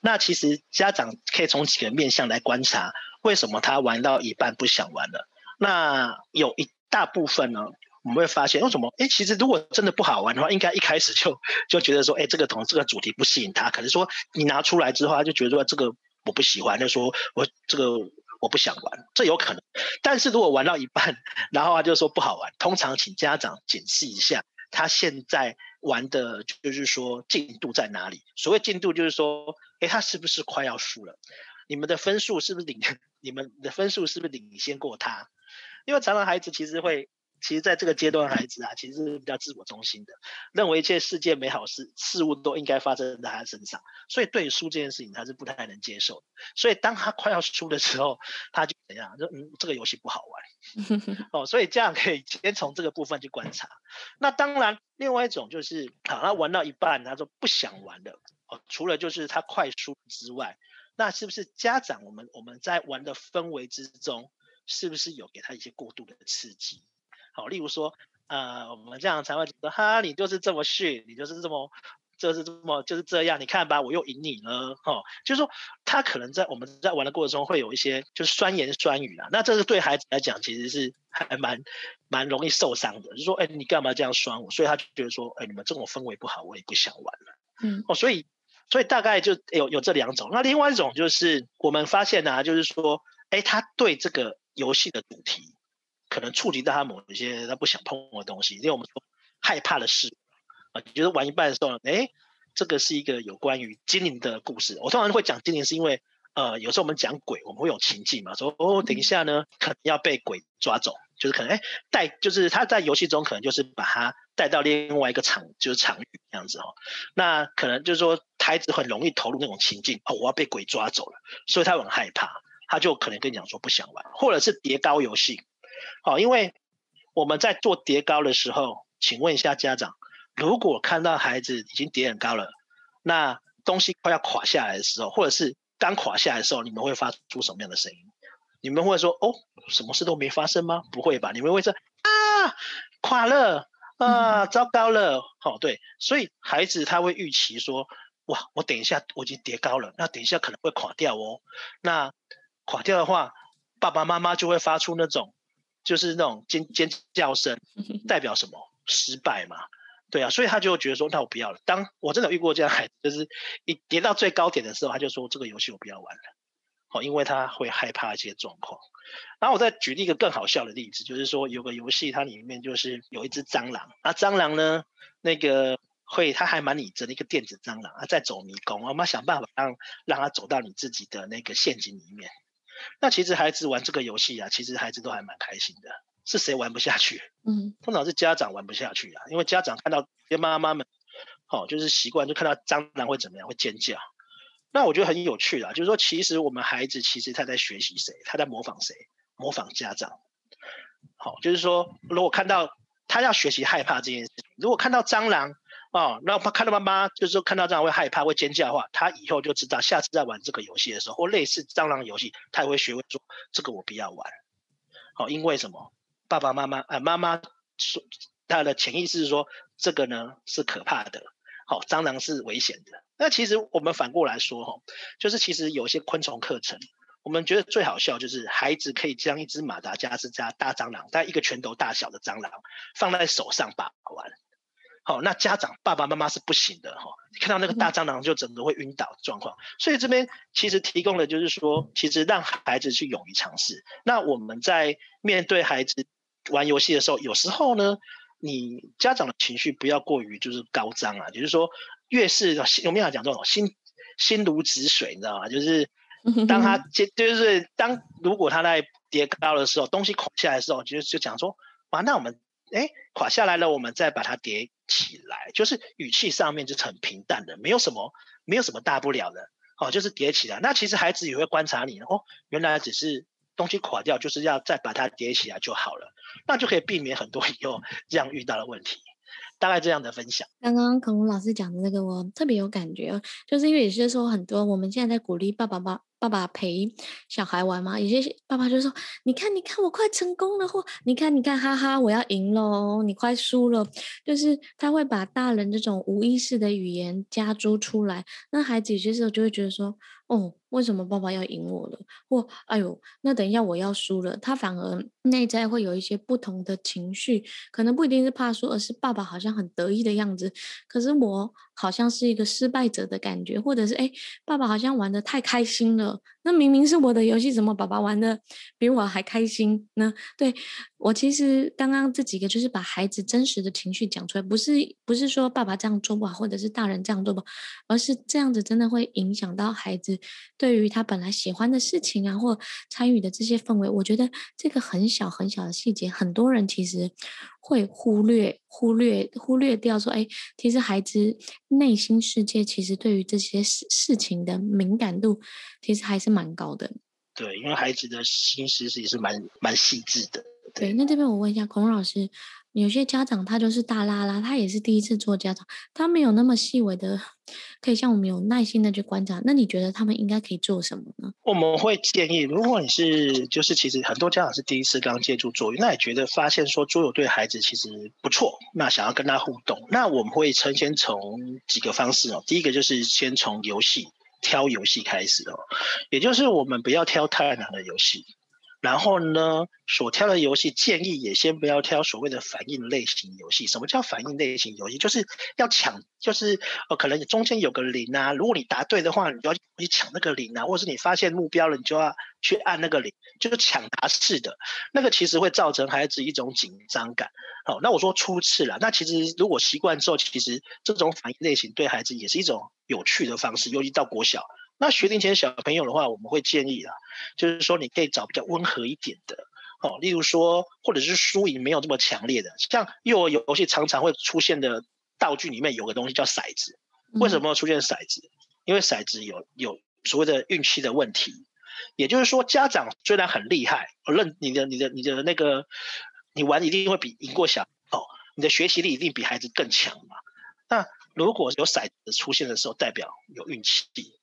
那其实家长可以从几个面向来观察，为什么他玩到一半不想玩了？那有一大部分呢。我们会发现为什么？哎，其实如果真的不好玩的话，应该一开始就就觉得说，哎，这个同这个主题不吸引他。可是说你拿出来之后，他就觉得说这个我不喜欢，就说我这个我不想玩，这有可能。但是如果玩到一半，然后他就说不好玩，通常请家长检视一下他现在玩的，就是说进度在哪里。所谓进度，就是说，哎，他是不是快要输了？你们的分数是不是领？你们的分数是不是领先过他？因为常常孩子其实会。其实，在这个阶段，孩子啊，其实是比较自我中心的，认为一切世界美好事事物都应该发生在他身上，所以对于输这件事情，他是不太能接受的。所以，当他快要输的时候，他就怎样？就嗯，这个游戏不好玩 哦。所以这样可以先从这个部分去观察。那当然，另外一种就是，好，他玩到一半，他说不想玩了哦。除了就是他快输之外，那是不是家长我们我们在玩的氛围之中，是不是有给他一些过度的刺激？好，例如说，呃，我们这样才会觉得，哈，你就是这么逊，你就是这么。就是这么就是这样，你看吧，我又赢你了，哦，就是说他可能在我们在玩的过程中会有一些就是酸言酸语啊，那这是对孩子来讲其实是还蛮蛮容易受伤的，就是说，哎，你干嘛这样酸我？所以他就觉得说，哎，你们这种氛围不好，我也不想玩了，嗯，哦，所以所以大概就有有这两种，那另外一种就是我们发现啊，就是说，哎，他对这个游戏的主题可能触及到他某一些他不想碰的东西，因为我们说害怕的事。啊，你觉得玩一半的时候，哎，这个是一个有关于精灵的故事。我通常会讲精灵，是因为，呃，有时候我们讲鬼，我们会有情境嘛，说哦，等一下呢，可能要被鬼抓走，就是可能哎带，就是他在游戏中可能就是把他带到另外一个场，就是场域这样子哦。那可能就是说孩子很容易投入那种情境，哦，我要被鬼抓走了，所以他很害怕，他就可能跟你讲说不想玩，或者是叠高游戏，好，因为我们在做叠高的时候，请问一下家长。如果看到孩子已经叠很高了，那东西快要垮下来的时候，或者是刚垮下来的时候，你们会发出什么样的声音？你们会说：“哦，什么事都没发生吗？”不会吧？你们会说：“啊，垮了啊，糟糕了！”好、哦，对，所以孩子他会预期说：“哇，我等一下我已经叠高了，那等一下可能会垮掉哦。那垮掉的话，爸爸妈妈就会发出那种就是那种尖尖叫声，代表什么？失败嘛。”对啊，所以他就觉得说，那我不要了。当我真的遇过这样孩子，就是一跌到最高点的时候，他就说这个游戏我不要玩了，哦，因为他会害怕一些状况。然后我再举例一个更好笑的例子，就是说有个游戏，它里面就是有一只蟑螂，啊，蟑螂呢，那个会，它还蛮理智的一个电子蟑螂，啊，在走迷宫，我们要想办法让让它走到你自己的那个陷阱里面。那其实孩子玩这个游戏啊，其实孩子都还蛮开心的。是谁玩不下去？嗯，通常是家长玩不下去啊，因为家长看到跟妈妈们，好、哦，就是习惯就看到蟑螂会怎么样，会尖叫。那我觉得很有趣啦，就是说，其实我们孩子其实他在学习谁？他在模仿谁？模仿家长。好、哦，就是说，如果看到他要学习害怕这件事情，如果看到蟑螂哦，那他看到妈妈就是说看到蟑螂会害怕会尖叫的话，他以后就知道下次在玩这个游戏的时候，或类似蟑螂游戏，他也会学会说这个我不要玩。好、哦，因为什么？爸爸妈妈，呃，妈妈说他的潜意识是说这个呢是可怕的，好，蟑螂是危险的。那其实我们反过来说，哈，就是其实有些昆虫课程，我们觉得最好笑就是孩子可以将一只马达加斯加大蟑螂，大概一个拳头大小的蟑螂放在手上把玩，好，那家长爸爸妈妈是不行的，哈，看到那个大蟑螂就整个会晕倒的状况。所以这边其实提供的就是说，其实让孩子去勇于尝试。那我们在面对孩子。玩游戏的时候，有时候呢，你家长的情绪不要过于就是高涨啊，就是说越是有没有讲这种心心如止水，你知道吗？就是当他接，就是当如果他在跌高的时候，东西垮下来的时候，就就讲说，哇，那我们哎垮下来了，我们再把它叠起来，就是语气上面就是很平淡的，没有什么没有什么大不了的，哦，就是叠起来。那其实孩子也会观察你哦，原来只是东西垮掉，就是要再把它叠起来就好了。那就可以避免很多以后这样遇到的问题，大概这样的分享。
刚刚孔老师讲的那个，我特别有感觉，就是因为也是说很多我们现在在鼓励爸爸妈爸爸陪小孩玩吗，有些爸爸就说：“你看，你看，我快成功了，或你看，你看，哈哈，我要赢喽，你快输了。”就是他会把大人这种无意识的语言加诸出来，那孩子有些时候就会觉得说：“哦。”为什么爸爸要赢我了？或哎呦，那等一下我要输了，他反而内在会有一些不同的情绪，可能不一定是怕输，而是爸爸好像很得意的样子，可是我好像是一个失败者的感觉，或者是哎，爸爸好像玩的太开心了，那明明是我的游戏，怎么爸爸玩的比我还开心呢？对，我其实刚刚这几个就是把孩子真实的情绪讲出来，不是不是说爸爸这样做不好，或者是大人这样做不好，而是这样子真的会影响到孩子。对于他本来喜欢的事情啊，或参与的这些氛围，我觉得这个很小很小的细节，很多人其实会忽略、忽略、忽略掉。说，哎，其实孩子内心世界其实对于这些事事情的敏感度，其实还是蛮高的。
对，因为孩子的心思是也是蛮蛮细致的。
对，那这边我问一下孔老师。有些家长他就是大拉拉，他也是第一次做家长，他没有那么细微的，可以像我们有耐心的去观察。那你觉得他们应该可以做什么呢？
我们会建议，如果你是就是其实很多家长是第一次刚接触桌游，那也觉得发现说桌游对孩子其实不错，那想要跟他互动，那我们会先先从几个方式哦。第一个就是先从游戏挑游戏开始哦，也就是我们不要挑太难的游戏。然后呢，所挑的游戏建议也先不要挑所谓的反应类型游戏。什么叫反应类型游戏？就是要抢，就是呃，可能你中间有个零啊，如果你答对的话，你就要去抢那个零啊，或者是你发现目标了，你就要去按那个零，就是抢答式的。那个其实会造成孩子一种紧张感。好，那我说初次了，那其实如果习惯之后，其实这种反应类型对孩子也是一种有趣的方式，尤其到国小。那学龄前小朋友的话，我们会建议啊，就是说你可以找比较温和一点的哦，例如说，或者是输赢没有这么强烈的，像幼儿游戏常常会出现的道具里面有个东西叫骰子，为什么出现骰子？嗯、因为骰子有有所谓的运气的问题，也就是说，家长虽然很厉害，我认你的你的你的那个，你玩一定会比赢过小哦，你的学习力一定比孩子更强嘛。那如果有骰子出现的时候，代表有运气。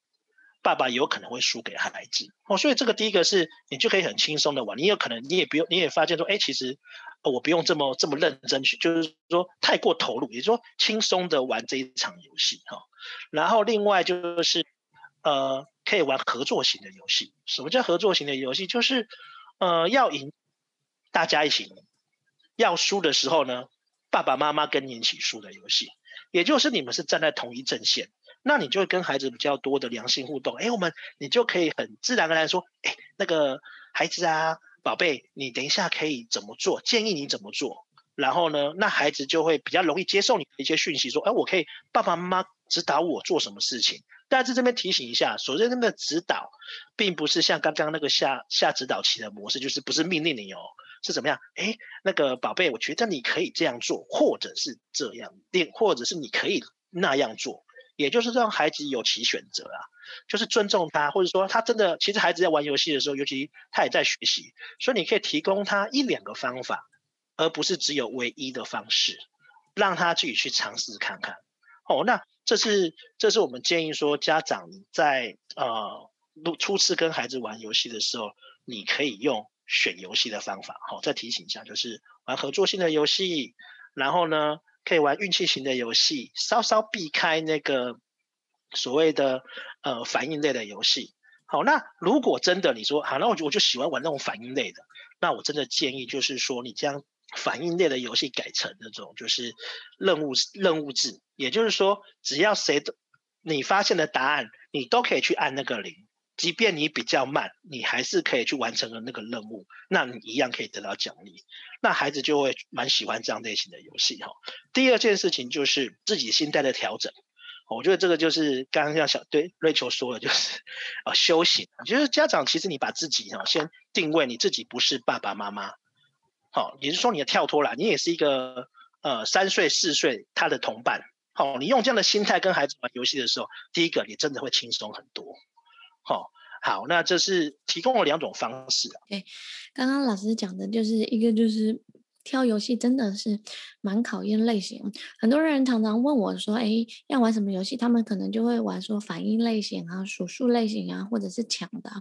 爸爸有可能会输给孩子哦，所以这个第一个是你就可以很轻松的玩，你有可能你也不用，你也发现说，哎，其实我不用这么这么认真去，就是说太过投入，也就是说轻松的玩这一场游戏哈。然后另外就是呃，可以玩合作型的游戏。什么叫合作型的游戏？就是呃，要赢大家一起赢，要输的时候呢，爸爸妈妈跟你一起输的游戏，也就是你们是站在同一阵线。那你就会跟孩子比较多的良性互动，哎，我们你就可以很自然而然说，哎，那个孩子啊，宝贝，你等一下可以怎么做？建议你怎么做？然后呢，那孩子就会比较容易接受你的一些讯息，说，哎，我可以爸爸妈妈指导我做什么事情。但是这边提醒一下，所谓的那个指导，并不是像刚刚那个下下指导棋的模式，就是不是命令你哦，是怎么样？哎，那个宝贝，我觉得你可以这样做，或者是这样，或者是你可以那样做。也就是让孩子有其选择啊，就是尊重他，或者说他真的，其实孩子在玩游戏的时候，尤其他也在学习，所以你可以提供他一两个方法，而不是只有唯一的方式，让他自己去尝试看看。哦，那这是这是我们建议说，家长在呃初次跟孩子玩游戏的时候，你可以用选游戏的方法。好，再提醒一下，就是玩合作性的游戏，然后呢，可以玩运气型的游戏，稍稍避开那个所谓的呃反应类的游戏。好，那如果真的你说好，那我就我就喜欢玩那种反应类的，那我真的建议就是说，你将反应类的游戏改成那种就是任务任务制，也就是说，只要谁的你发现的答案，你都可以去按那个零。即便你比较慢，你还是可以去完成了那个任务，那你一样可以得到奖励。那孩子就会蛮喜欢这样类型的游戏哈。第二件事情就是自己心态的调整，我觉得这个就是刚刚像小对瑞秋说的，就是啊修行。就是家长其实你把自己哈先定位你自己不是爸爸妈妈，好，也就是说你的跳脱了，你也是一个呃三岁四岁他的同伴。好，你用这样的心态跟孩子玩游戏的时候，第一个你真的会轻松很多。好，好，那这是提供了两种方式啊。
对，刚刚老师讲的就是一个就是。挑游戏真的是蛮考验类型。很多人常常问我说：“哎，要玩什么游戏？”他们可能就会玩说反应类型啊、数数类型啊，或者是抢的。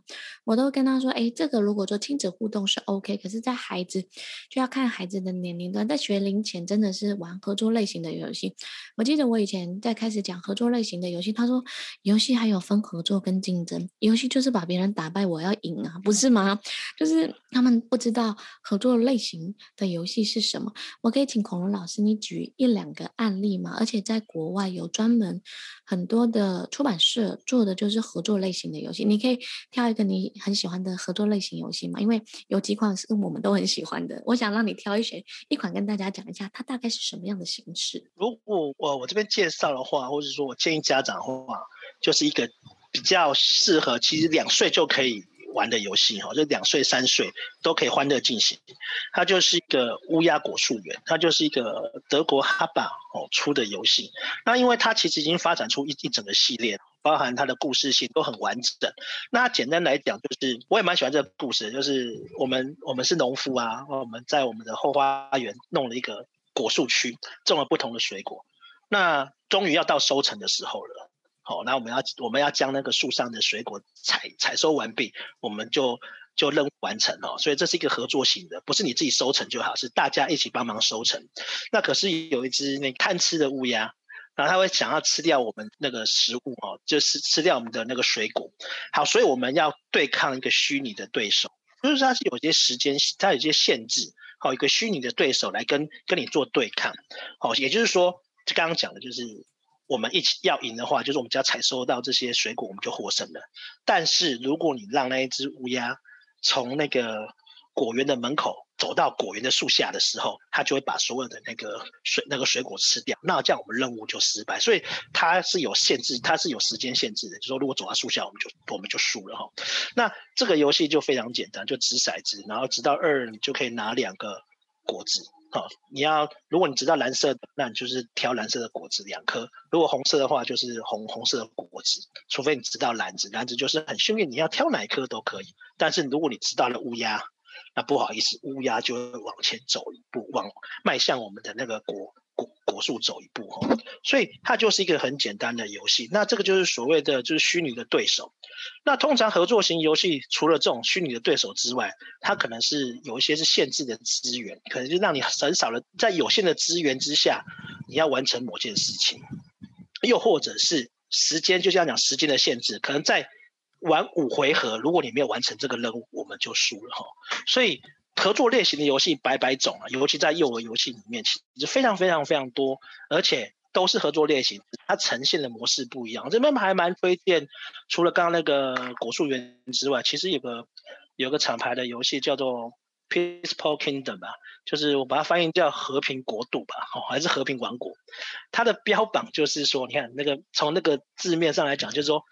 我都跟他说：“哎，这个如果说亲子互动是 OK，可是，在孩子就要看孩子的年龄段。在学龄前，真的是玩合作类型的游戏。我记得我以前在开始讲合作类型的游戏，他说游戏还有分合作跟竞争，游戏就是把别人打败，我要赢啊，不是吗？就是他们不知道合作类型的游戏。是什么？我可以请恐龙老师你举一两个案例嘛？而且在国外有专门很多的出版社做的就是合作类型的游戏，你可以挑一个你很喜欢的合作类型游戏嘛？因为有几款是我们都很喜欢的，我想让你挑一选一款跟大家讲一下，它大概是什么样的形式。
如果我我这边介绍的话，或者说我建议家长的话，就是一个比较适合，其实两岁就可以。玩的游戏哈，就两岁三岁都可以欢乐进行。它就是一个乌鸦果树园，它就是一个德国哈巴哦出的游戏。那因为它其实已经发展出一一整个系列，包含它的故事性都很完整。那简单来讲，就是我也蛮喜欢这个故事，就是我们我们是农夫啊，我们在我们的后花园弄了一个果树区，种了不同的水果。那终于要到收成的时候了，好，那我们要我们要将那个树上的水果采采收完毕，我们就就任务完成哦。所以这是一个合作型的，不是你自己收成就好，是大家一起帮忙收成。那可是有一只那贪吃的乌鸦。然后他会想要吃掉我们那个食物哦，就是吃掉我们的那个水果。好，所以我们要对抗一个虚拟的对手，就是它是有些时间，它有些限制。好，一个虚拟的对手来跟跟你做对抗。好，也就是说，刚刚讲的，就是我们一起要赢的话，就是我们只要采收到这些水果，我们就获胜了。但是如果你让那一只乌鸦从那个果园的门口，走到果园的树下的时候，它就会把所有的那个水那个水果吃掉。那这样我们任务就失败。所以它是有限制，它是有时间限制的。就是说如果走到树下，我们就我们就输了哈。那这个游戏就非常简单，就掷骰子，然后掷到二，你就可以拿两个果子。好，你要如果你知道蓝色，那你就是挑蓝色的果子两颗；如果红色的话，就是红红色的果子。除非你知道蓝子，蓝子就是很幸运，你要挑哪一颗都可以。但是如果你知道了乌鸦，那不好意思，乌鸦就往前走一步，往迈向我们的那个果果果树走一步哈。所以它就是一个很简单的游戏。那这个就是所谓的就是虚拟的对手。那通常合作型游戏除了这种虚拟的对手之外，它可能是有一些是限制的资源，可能就让你很少的在有限的资源之下，你要完成某件事情，又或者是时间，就像讲时间的限制，可能在。玩五回合，如果你没有完成这个任务，我们就输了哈。所以合作类型的游戏百百种啊，尤其在幼儿游戏里面，其实非常非常非常多，而且都是合作类型，它呈现的模式不一样。这边还蛮推荐，除了刚刚那个果树园之外，其实有个有个厂牌的游戏叫做 Peaceful Kingdom 吧，就是我把它翻译叫和平国度吧，哦，还是和平王国。它的标榜就是说，你看那个从那个字面上来讲，就是说。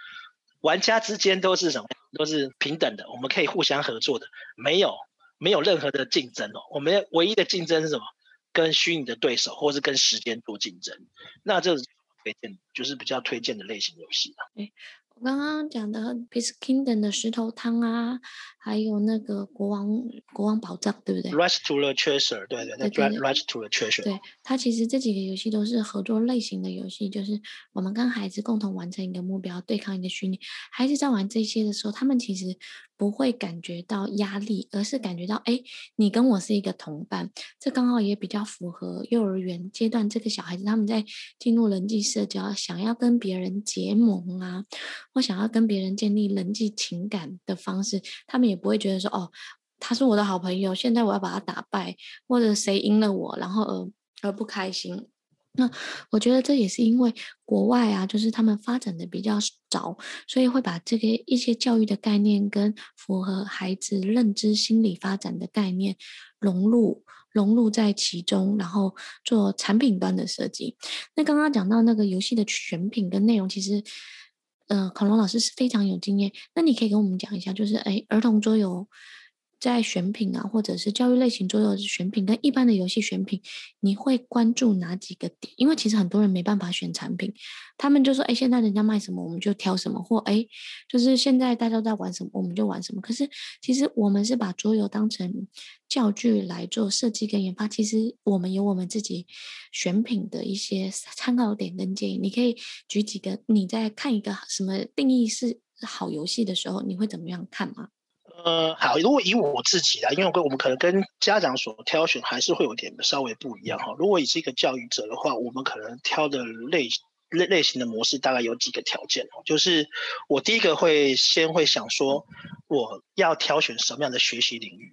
玩家之间都是什么？都是平等的，我们可以互相合作的，没有没有任何的竞争哦。我们唯一的竞争是什么？跟虚拟的对手，或是跟时间做竞争。那这是推荐，就是比较推荐的类型游戏了。
欸我刚刚讲的《Peace Kingdom》的石头汤啊，还有那个国王国王宝藏，对不对
？Rise to the Treasure，对对对，Rise to the Treasure。
对，它其实这几个游戏都是合作类型的游戏，就是我们跟孩子共同完成一个目标，对抗一个虚拟。孩子在玩这些的时候，他们其实。不会感觉到压力，而是感觉到，哎，你跟我是一个同伴，这刚好也比较符合幼儿园阶段这个小孩子他们在进入人际社交，想要跟别人结盟啊，或想要跟别人建立人际情感的方式，他们也不会觉得说，哦，他是我的好朋友，现在我要把他打败，或者谁赢了我，然后而而不开心。那我觉得这也是因为国外啊，就是他们发展的比较早，所以会把这个一些教育的概念跟符合孩子认知心理发展的概念融入融入在其中，然后做产品端的设计。那刚刚讲到那个游戏的选品跟内容，其实，呃，孔龙老师是非常有经验。那你可以跟我们讲一下，就是哎，儿童桌游。在选品啊，或者是教育类型桌游的选品跟一般的游戏选品，你会关注哪几个点？因为其实很多人没办法选产品，他们就说：“哎，现在人家卖什么，我们就挑什么；或哎，就是现在大家都在玩什么，我们就玩什么。”可是其实我们是把桌游当成教具来做设计跟研发。其实我们有我们自己选品的一些参考点跟建议。你可以举几个，你在看一个什么定义是好游戏的时候，你会怎么样看吗？
呃，好，如果以我自己来，因为我们可能跟家长所挑选还是会有点稍微不一样哈。如果你是一个教育者的话，我们可能挑的类类类型的模式大概有几个条件哦，就是我第一个会先会想说，我要挑选什么样的学习领域，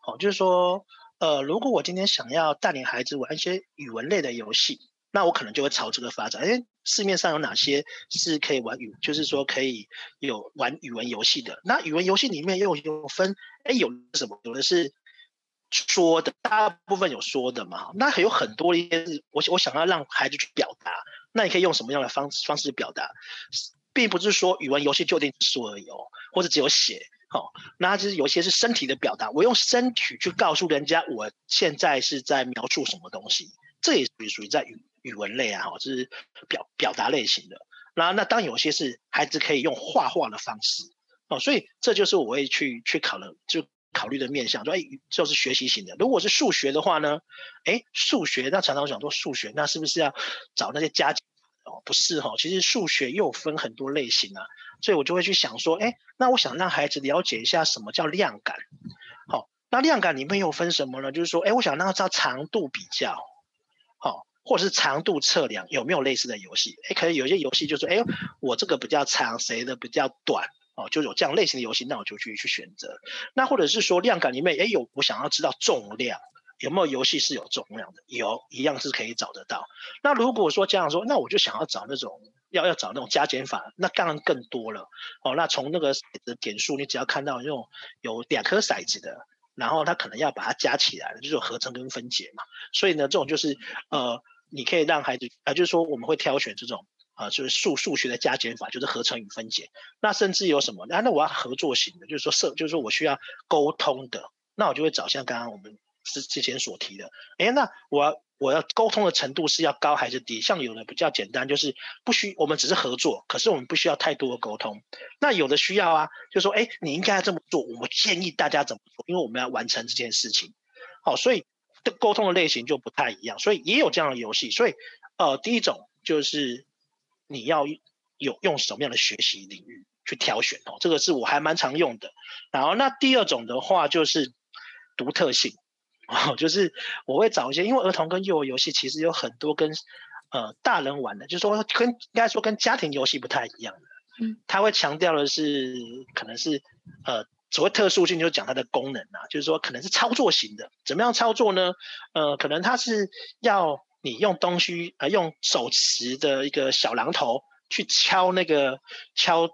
好，就是说，呃，如果我今天想要带领孩子玩一些语文类的游戏。那我可能就会朝这个发展。哎，市面上有哪些是可以玩语，就是说可以有玩语文游戏的？那语文游戏里面又有分，哎，有什么？有的是说的，大部分有说的嘛。那还有很多一些，我我想要让孩子去表达，那你可以用什么样的方方式表达？并不是说语文游戏就一定说而已哦，或者只有写。好，那就是有些是身体的表达，我用身体去告诉人家我现在是在描述什么东西，这也属于属于在语。语文类啊，哈，就是表表达类型的。那那当有些是孩子可以用画画的方式，哦，所以这就是我会去去考的，就考虑的面向，说哎，就是学习型的。如果是数学的话呢，哎，数学那常常想说数学，那是不是要找那些加减？哦，不是哈，其实数学又分很多类型啊，所以我就会去想说，哎，那我想让孩子了解一下什么叫量感。好，那量感里面又分什么呢？就是说，哎，我想让他知道长度比较，或者是长度测量有没有类似的游戏？哎，可能有些游戏就是，哎，我这个比较长，谁的比较短？哦，就有这样类型的游戏，那我就去去选择。那或者是说量感里面，哎，有我想要知道重量。有没有游戏是有重量的？有，一样是可以找得到。那如果说家长说，那我就想要找那种要要找那种加减法，那当然更多了。哦，那从那个的点数，你只要看到那种有两颗骰子的，然后他可能要把它加起来，就是合成跟分解嘛。所以呢，这种就是呃，你可以让孩子啊、就是说我们会挑选这种啊、就是数数学的加减法，就是合成与分解。那甚至有什么？啊，那我要合作型的，就是说社，就是说我需要沟通的，那我就会找像刚刚我们。之之前所提的，哎，那我要我要沟通的程度是要高还是低？像有的比较简单，就是不需我们只是合作，可是我们不需要太多的沟通。那有的需要啊，就是说，哎，你应该要这么做，我建议大家怎么做，因为我们要完成这件事情。好，所以的沟通的类型就不太一样，所以也有这样的游戏。所以，呃，第一种就是你要有用什么样的学习领域去挑选哦，这个是我还蛮常用的。然后，那第二种的话就是独特性。哦，就是我会找一些，因为儿童跟幼儿游戏其实有很多跟呃大人玩的，就是说跟应该说跟家庭游戏不太一样的。嗯，他会强调的是可能是呃所谓特殊性，就讲它的功能啊，就是说可能是操作型的。怎么样操作呢？呃，可能它是要你用东西呃用手持的一个小榔头去敲那个敲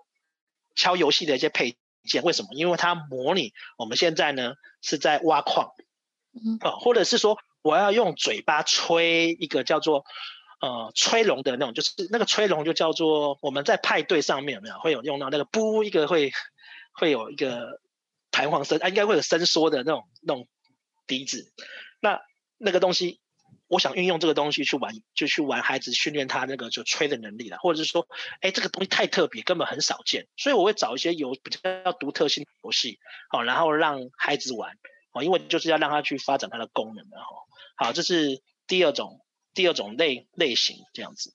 敲游戏的一些配件。为什么？因为它模拟我们现在呢是在挖矿。嗯，哦，或者是说我要用嘴巴吹一个叫做呃吹龙的那种，就是那个吹龙就叫做我们在派对上面有没有会有用到那个噗一个会会有一个弹簧声啊，应该会有伸缩的那种那种笛子。那那个东西，我想运用这个东西去玩，就去玩孩子训练他那个就吹的能力了，或者是说，哎，这个东西太特别，根本很少见，所以我会找一些有比较独特性的游戏，好，然后让孩子玩。哦，因为就是要让他去发展他的功能的哈。好，这是第二种第二种类类型这样子。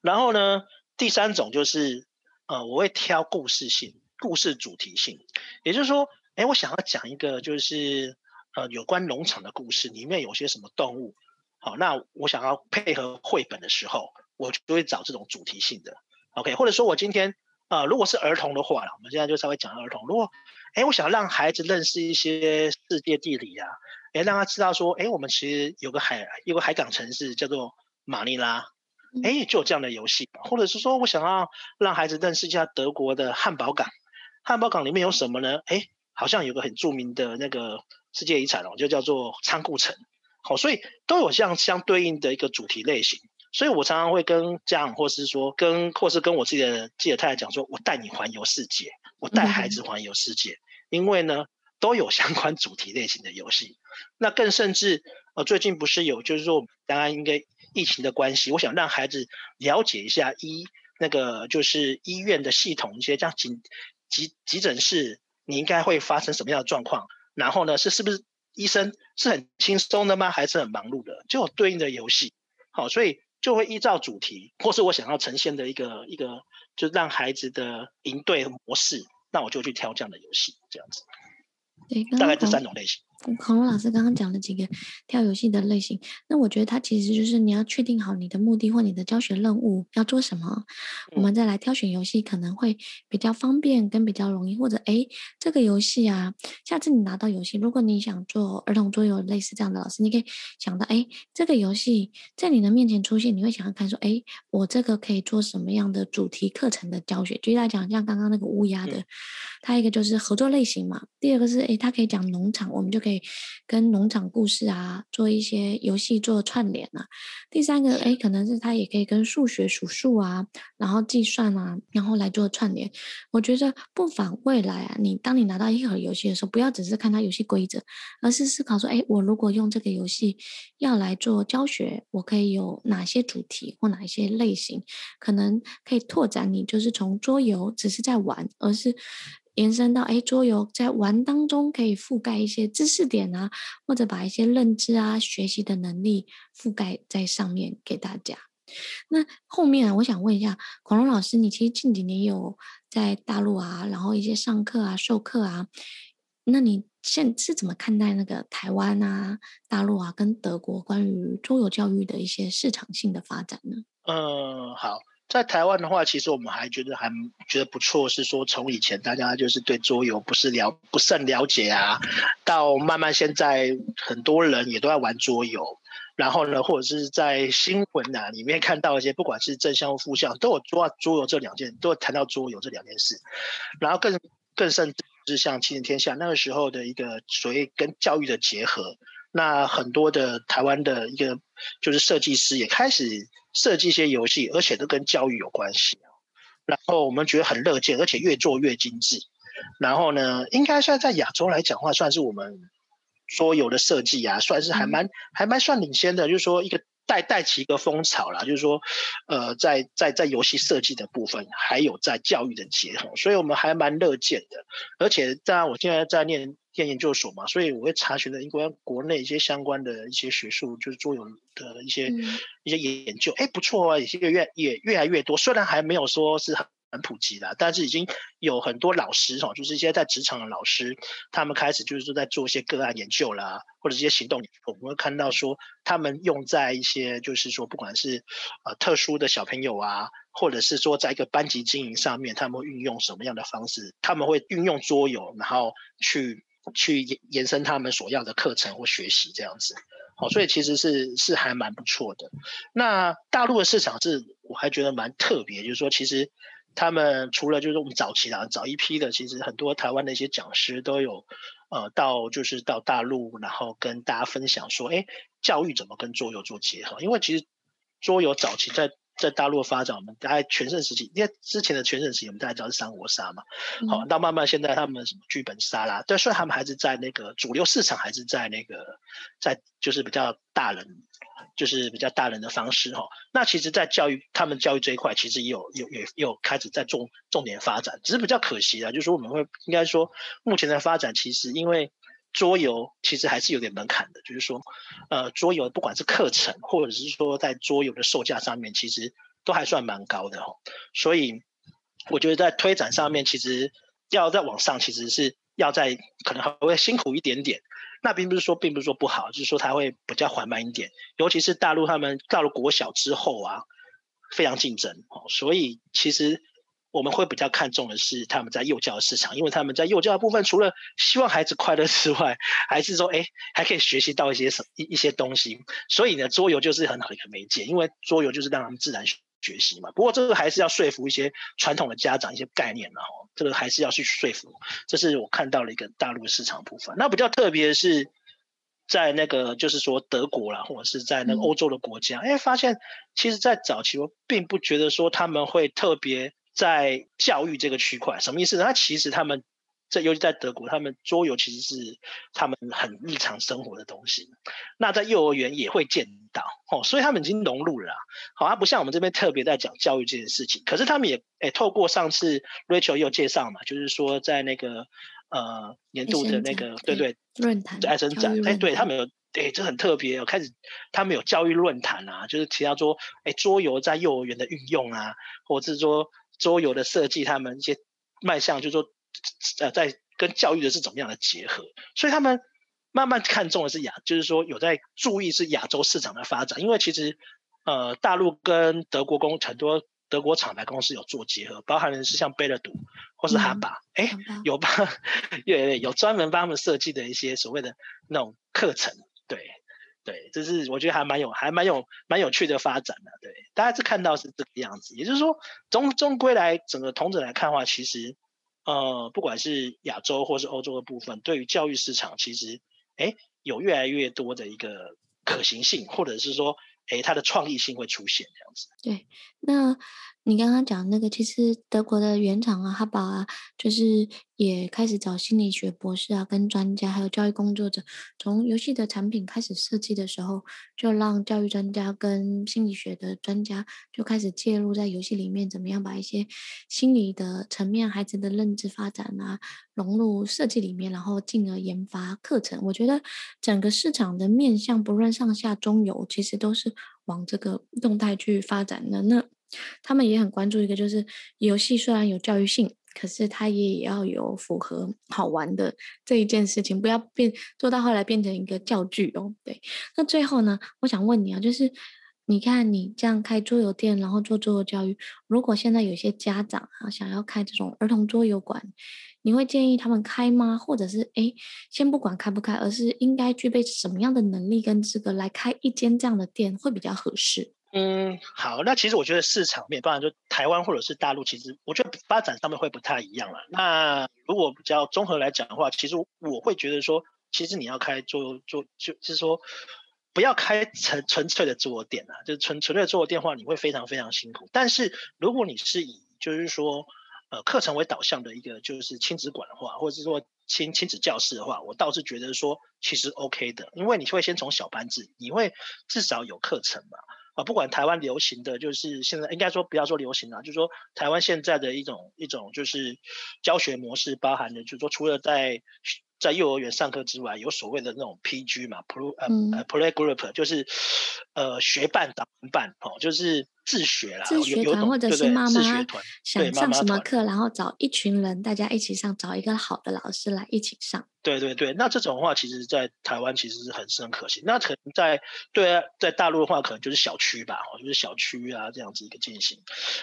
然后呢，第三种就是呃，我会挑故事性、故事主题性，也就是说，哎，我想要讲一个就是呃有关农场的故事，里面有些什么动物。好，那我想要配合绘本的时候，我就会找这种主题性的。OK，或者说我今天啊、呃，如果是儿童的话，我们现在就稍微讲儿童。如果哎，我想让孩子认识一些世界地理啊，哎，让他知道说，哎，我们其实有个海，有个海港城市叫做马尼拉，哎，就有这样的游戏。或者是说我想要让孩子认识一下德国的汉堡港，汉堡港里面有什么呢？哎，好像有个很著名的那个世界遗产哦，就叫做仓库城。好，所以都有像相对应的一个主题类型。所以我常常会跟家长，或是说跟，或是跟我自己的自己的太太讲说，我带你环游世界，我带孩子环游世界。嗯因为呢，都有相关主题类型的游戏，那更甚至，呃，最近不是有，就是说，当然应该疫情的关系，我想让孩子了解一下医那个就是医院的系统，一些这样急急急诊室，你应该会发生什么样的状况？然后呢，是是不是医生是很轻松的吗？还是很忙碌的？就有对应的游戏，好，所以就会依照主题，或是我想要呈现的一个一个，就让孩子的应对模式。那我就去挑这样的游戏，这样子。
对，
大概这三种类型。
孔龙老师刚刚讲了几个跳游戏的类型，那我觉得它其实就是你要确定好你的目的或你的教学任务要做什么，嗯、我们再来挑选游戏可能会比较方便跟比较容易。或者哎，这个游戏啊，下次你拿到游戏，如果你想做儿童桌游类似这样的老师，你可以想到哎，这个游戏在你的面前出现，你会想要看说哎，我这个可以做什么样的主题课程的教学？举例来讲，像刚刚那个乌鸦的，它一个就是合作类型嘛，第二个是哎，它可以讲农场，我们就可以。跟农场故事啊，做一些游戏做串联啊。第三个，哎，可能是他也可以跟数学数数啊，然后计算啊，然后来做串联。我觉得不妨未来啊，你当你拿到一盒游戏的时候，不要只是看它游戏规则，而是思考说，哎，我如果用这个游戏要来做教学，我可以有哪些主题或哪一些类型，可能可以拓展你，就是从桌游只是在玩，而是。延伸到哎，桌游在玩当中可以覆盖一些知识点啊，或者把一些认知啊、学习的能力覆盖在上面给大家。那后面啊，我想问一下孔龙老师，你其实近几年有在大陆啊，然后一些上课啊、授课啊，那你现是怎么看待那个台湾啊、大陆啊跟德国关于桌游教育的一些市场性的发展呢？
嗯，好，在台湾的话，其实我们还觉得还觉得不错，是说从以前大家就是对桌游不是了不甚了解啊，到慢慢现在很多人也都在玩桌游。然后呢，或者是在新闻啊里面看到一些，不管是正向或负向，都有桌桌游这两件，都有谈到桌游这两件事。然后更更甚至是像《亲子天下》那个时候的一个所谓跟教育的结合，那很多的台湾的一个就是设计师也开始设计一些游戏，而且都跟教育有关系。然后我们觉得很乐见，而且越做越精致。然后呢，应该算在亚洲来讲的话，算是我们。桌游的设计啊，算是还蛮还蛮算领先的，就是说一个带带起一个风潮啦，就是说，呃，在在在游戏设计的部分，还有在教育的结合，所以我们还蛮乐见的。而且当然我现在在念念研究所嘛，所以我会查询的应该国内一些相关的一些学术，就是桌游的一些、嗯、一些研究，哎，不错啊，也是越也越来越多，虽然还没有说是很。很普及啦，但是已经有很多老师哈，就是一些在职场的老师，他们开始就是说在做一些个案研究啦，或者一些行动研究，我们会看到说他们用在一些就是说不管是呃特殊的小朋友啊，或者是说在一个班级经营上面，他们会运用什么样的方式？他们会运用桌游，然后去去延延伸他们所要的课程或学习这样子。好，所以其实是是还蛮不错的。那大陆的市场是我还觉得蛮特别，就是说其实。他们除了就是我们早期的，早一批的，其实很多台湾的一些讲师都有，呃，到就是到大陆，然后跟大家分享说，哎，教育怎么跟桌游做结合？因为其实桌游早期在在大陆的发展，我们大概全盛时期，因为之前的全盛时期我们大家知道是三国杀嘛，好，到慢慢现在他们什么剧本杀啦，但虽然他们还是在那个主流市场，还是在那个在就是比较大人。就是比较大人的方式哈，那其实，在教育他们教育这一块，其实也有有有有开始在重重点发展，只是比较可惜啊，就是说我们会应该说，目前的发展其实因为桌游其实还是有点门槛的，就是说，呃，桌游不管是课程或者是说在桌游的售价上面，其实都还算蛮高的哈，所以我觉得在推展上面，其实要再往上，其实是要再可能还会辛苦一点点。那并不是说，并不是说不好，就是说它会比较缓慢一点。尤其是大陆他们到了国小之后啊，非常竞争哦，所以其实我们会比较看重的是他们在幼教市场，因为他们在幼教的部分，除了希望孩子快乐之外，还是说，哎，还可以学习到一些什一一些东西。所以呢，桌游就是很好的一个媒介，因为桌游就是让他们自然学。学习嘛，不过这个还是要说服一些传统的家长一些概念的哦，这个还是要去说服。这是我看到了一个大陆市场部分。那比较特别的是，在那个就是说德国啦，或者是在那个欧洲的国家，哎，发现其实，在早期我并不觉得说他们会特别在教育这个区块，什么意思呢？那其实他们。这尤其在德国，他们桌游其实是他们很日常生活的东西。那在幼儿园也会见到哦，所以他们已经融入了。好，它不像我们这边特别在讲教育这件事情。可是他们也诶，透过上次 Rachel 也有介绍嘛，就是说在那个呃年度的那个对对论坛爱生展，哎，对他们有哎，这很特别，哦开始他们有教育论坛啊，就是提到说哎桌游在幼儿园的运用啊，或者是说桌游的设计，他们一些迈向，就是说。呃，在跟教育的是怎么样的结合？所以他们慢慢看重的是亚，就是说有在注意是亚洲市场的发展。因为其实呃，大陆跟德国公很多德国厂牌公司有做结合，包含的是像贝勒读或是哈巴，哎、嗯，有帮 有有专门帮他们设计的一些所谓的那种课程。对对，这是我觉得还蛮有还蛮有蛮有趣的发展的。对，大家是看到是这个样子，也就是说，终终归来整个统整来看的话，其实。呃，不管是亚洲或是欧洲的部分，对于教育市场，其实，哎，有越来越多的一个可行性，或者是说，哎，它的创意性会出现这样子。
对，那你刚刚讲那个，其实德国的原厂啊，哈宝啊，就是也开始找心理学博士啊，跟专家还有教育工作者，从游戏的产品开始设计的时候，就让教育专家跟心理学的专家就开始介入在游戏里面，怎么样把一些心理的层面、孩子的认知发展啊，融入设计里面，然后进而研发课程。我觉得整个市场的面向，不论上下中游，其实都是往这个动态去发展的。那他们也很关注一个，就是游戏虽然有教育性，可是它也要有符合好玩的这一件事情，不要变做到后来变成一个教具哦。对，那最后呢，我想问你啊，就是你看你这样开桌游店，然后做桌游教育，如果现在有些家长啊想要开这种儿童桌游馆，你会建议他们开吗？或者是诶，先不管开不开，而是应该具备什么样的能力跟资格来开一间这样的店会比较合适？
嗯，好，那其实我觉得市场面，当然就台湾或者是大陆，其实我觉得发展上面会不太一样了。那如果比较综合来讲的话，其实我会觉得说，其实你要开做做就是说，不要开纯纯粹的自我店啊，就是纯纯粹的桌游店的话，你会非常非常辛苦。但是如果你是以就是说呃课程为导向的一个就是亲子馆的话，或者是说亲亲子教室的话，我倒是觉得说其实 OK 的，因为你会先从小班制，你会至少有课程嘛。啊，不管台湾流行的就是现在，应该说不要说流行了，就是说台湾现在的一种一种就是教学模式，包含的就是说除了在在幼儿园上课之外，有所谓的那种 PG 嘛，Pro 呃呃 Play Group，就是呃学伴导伴哦，就是。自学啦，
自学团或者是妈妈想上什么课，然后找一群人大家一起上，找一个好的老师来一起上。
对对对，那这种话其实，在台湾其实是很是很可惜。那可能在对啊，在大陆的话，可能就是小区吧，就是小区啊这样子一个进行。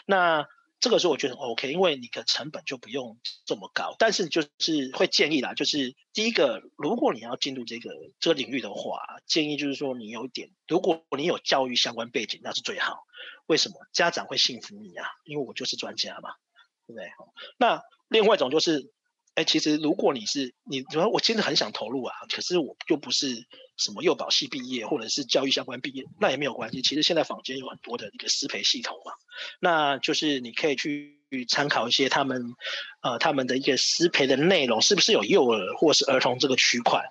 那。这个时候我觉得 OK，因为你的成本就不用这么高，但是就是会建议啦，就是第一个，如果你要进入这个这个领域的话，建议就是说你有一点，如果你有教育相关背景，那是最好。为什么？家长会信服你啊，因为我就是专家嘛，对不对？那另外一种就是。哎，其实如果你是你，我真的很想投入啊，可是我又不是什么幼保系毕业，或者是教育相关毕业，那也没有关系。其实现在坊间有很多的一个师培系统嘛，那就是你可以去参考一些他们，呃，他们的一个师培的内容是不是有幼儿或是儿童这个区块，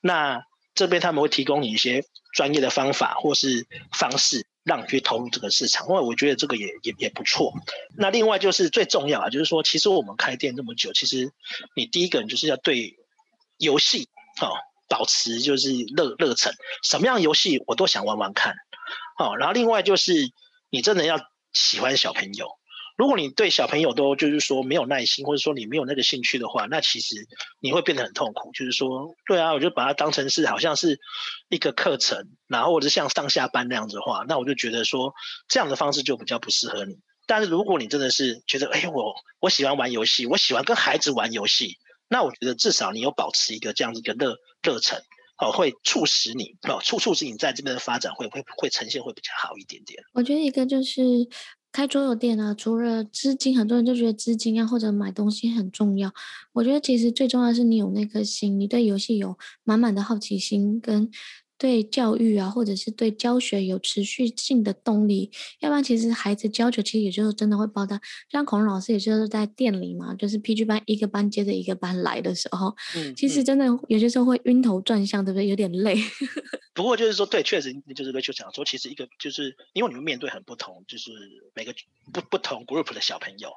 那这边他们会提供你一些专业的方法或是方式。让你去投入这个市场，因为我觉得这个也也也不错。那另外就是最重要啊，就是说，其实我们开店这么久，其实你第一个你就是要对游戏哦保持就是热热忱，什么样游戏我都想玩玩看，哦，然后另外就是你真的要喜欢小朋友。如果你对小朋友都就是说没有耐心，或者说你没有那个兴趣的话，那其实你会变得很痛苦。就是说，对啊，我就把它当成是好像是一个课程，然后或者像上下班那样子的话，那我就觉得说这样的方式就比较不适合你。但是如果你真的是觉得，哎，我我喜欢玩游戏，我喜欢跟孩子玩游戏，那我觉得至少你有保持一个这样子一个热热忱，哦，会促使你哦促促使你在这边的发展会会会呈现会比较好一点点。
我觉得一个就是。开桌游店啊，除了资金，很多人就觉得资金啊或者买东西很重要。我觉得其实最重要的是你有那颗心，你对游戏有满满的好奇心跟。对教育啊，或者是对教学有持续性的动力，要不然其实孩子教学其实也就是真的会爆炸。像孔老师，也就是在店里嘛，就是 PG 班一个班接着一个班来的时候，嗯，其实真的有些时候会晕头转向，对不对？有点累。
不过就是说，对，确实就是 Rachel 讲说，其实一个就是因为你们面对很不同，就是每个不不同 group 的小朋友，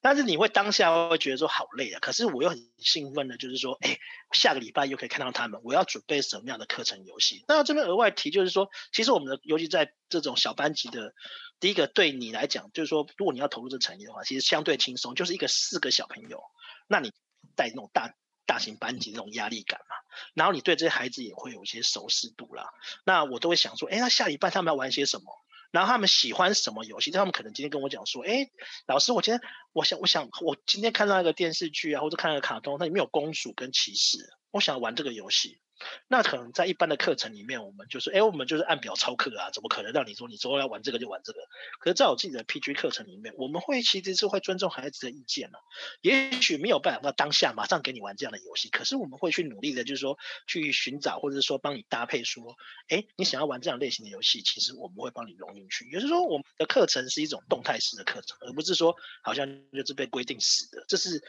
但是你会当下会觉得说好累啊。可是我又很兴奋的，就是说，哎，下个礼拜又可以看到他们，我要准备什么样的课程游戏？那这边额外提就是说，其实我们的尤其在这种小班级的，第一个对你来讲，就是说，如果你要投入这个产业的话，其实相对轻松，就是一个四个小朋友，那你带那种大大型班级那种压力感嘛，然后你对这些孩子也会有一些熟识度啦。那我都会想说，哎，那下礼拜他们要玩些什么？然后他们喜欢什么游戏？他们可能今天跟我讲说，哎，老师，我今天我想我想我今天看到一个电视剧啊，或者看到一个卡通，它里面有公主跟骑士，我想玩这个游戏。那可能在一般的课程里面，我们就是，哎，我们就是按表操课啊，怎么可能让你说你说要玩这个就玩这个？可是在我自己的 PG 课程里面，我们会其实是会尊重孩子的意见了。也许没有办法当下马上给你玩这样的游戏，可是我们会去努力的，就是说去寻找，或者是说帮你搭配，说，哎，你想要玩这样类型的游戏，其实我们会帮你融进去。也就是说，我们的课程是一种动态式的课程，而不是说好像就是被规定死的。这是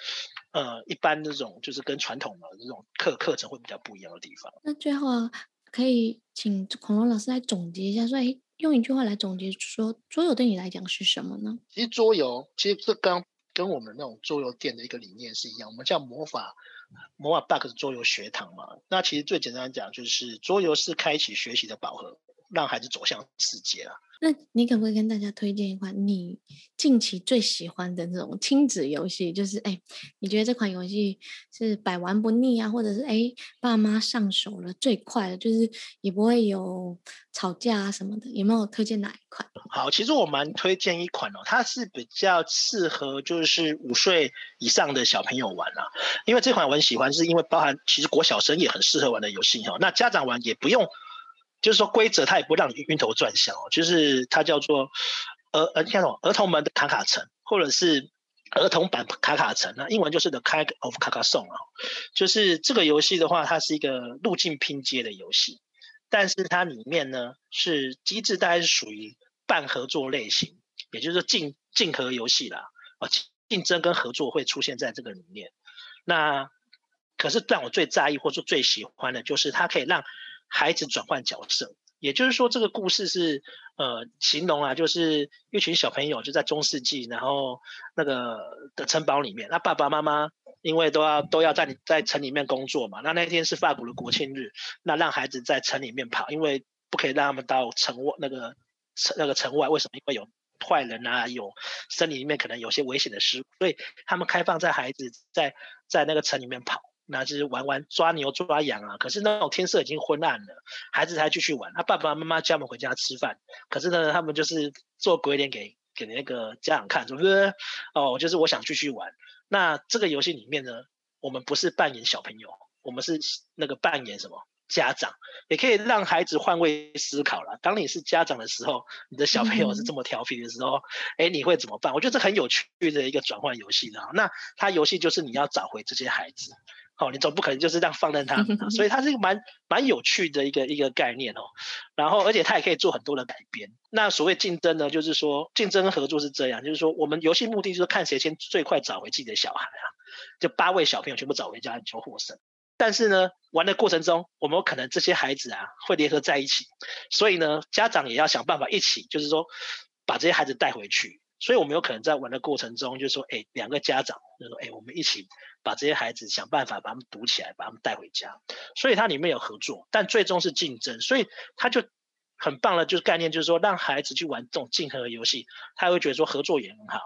呃一般这种就是跟传统的这种课课程会比较不一样的地方。
那最后可以请恐龙老师来总结一下，说，哎，用一句话来总结说，桌游对你来讲是什么呢？
其实桌游，其实这刚跟我们那种桌游店的一个理念是一样，我们叫魔法魔法 bug 桌游学堂嘛。那其实最简单讲，就是桌游是开启学习的宝盒，让孩子走向世界啊。
那你可不可以跟大家推荐一款你近期最喜欢的那种亲子游戏？就是哎，你觉得这款游戏是百玩不腻啊，或者是哎爸妈上手了最快的，就是也不会有吵架啊什么的，有没有推荐哪一款？
好，其实我蛮推荐一款哦，它是比较适合就是五岁以上的小朋友玩啊，因为这款我很喜欢，是因为包含其实国小生也很适合玩的游戏哈，那家长玩也不用。就是说规则它也不会让你晕头转向哦，就是它叫做儿呃，你看什么儿童们的卡卡城，或者是儿童版卡卡城，那英文就是 The Kind of c a r c a s o n 啊，就是这个游戏的话，它是一个路径拼接的游戏，但是它里面呢是机制大概是属于半合作类型，也就是说竞竞合游戏啦，啊竞争跟合作会出现在这个里面。那可是让我最在意或者最喜欢的就是它可以让孩子转换角色，也就是说，这个故事是呃形容啊，就是一群小朋友就在中世纪，然后那个的城堡里面，那爸爸妈妈因为都要都要在你在城里面工作嘛，那那天是法国的国庆日，那让孩子在城里面跑，因为不可以让他们到城外那个城那个城外，为什么？因为有坏人啊，有森林里面可能有些危险的事，所以他们开放在孩子在在那个城里面跑。那就是玩玩抓牛抓羊啊，可是那种天色已经昏暗了，孩子还继续玩。他爸爸妈妈叫他们回家吃饭，可是呢，他们就是做鬼脸给给那个家长看，是不是？哦，就是我想继续玩。那这个游戏里面呢，我们不是扮演小朋友，我们是那个扮演什么家长，也可以让孩子换位思考了。当你是家长的时候，你的小朋友是这么调皮的时候，哎、你会怎么办？我觉得这很有趣的一个转换游戏的。那它游戏就是你要找回这些孩子。哦，你总不可能就是这样放任他，所以 它是一个蛮蛮有趣的一个一个概念哦。然后，而且它也可以做很多的改编。那所谓竞争呢，就是说竞争合作是这样，就是说我们游戏目的就是看谁先最快找回自己的小孩啊，就八位小朋友全部找回家，你就获胜。但是呢，玩的过程中，我们有可能这些孩子啊会联合在一起，所以呢，家长也要想办法一起，就是说把这些孩子带回去。所以我们有可能在玩的过程中，就是说，哎，两个家长就说，哎，我们一起把这些孩子想办法把他们堵起来，把他们带回家。所以它里面有合作，但最终是竞争。所以它就很棒了，就是概念就是说，让孩子去玩这种竞合的游戏，他会觉得说合作也很好，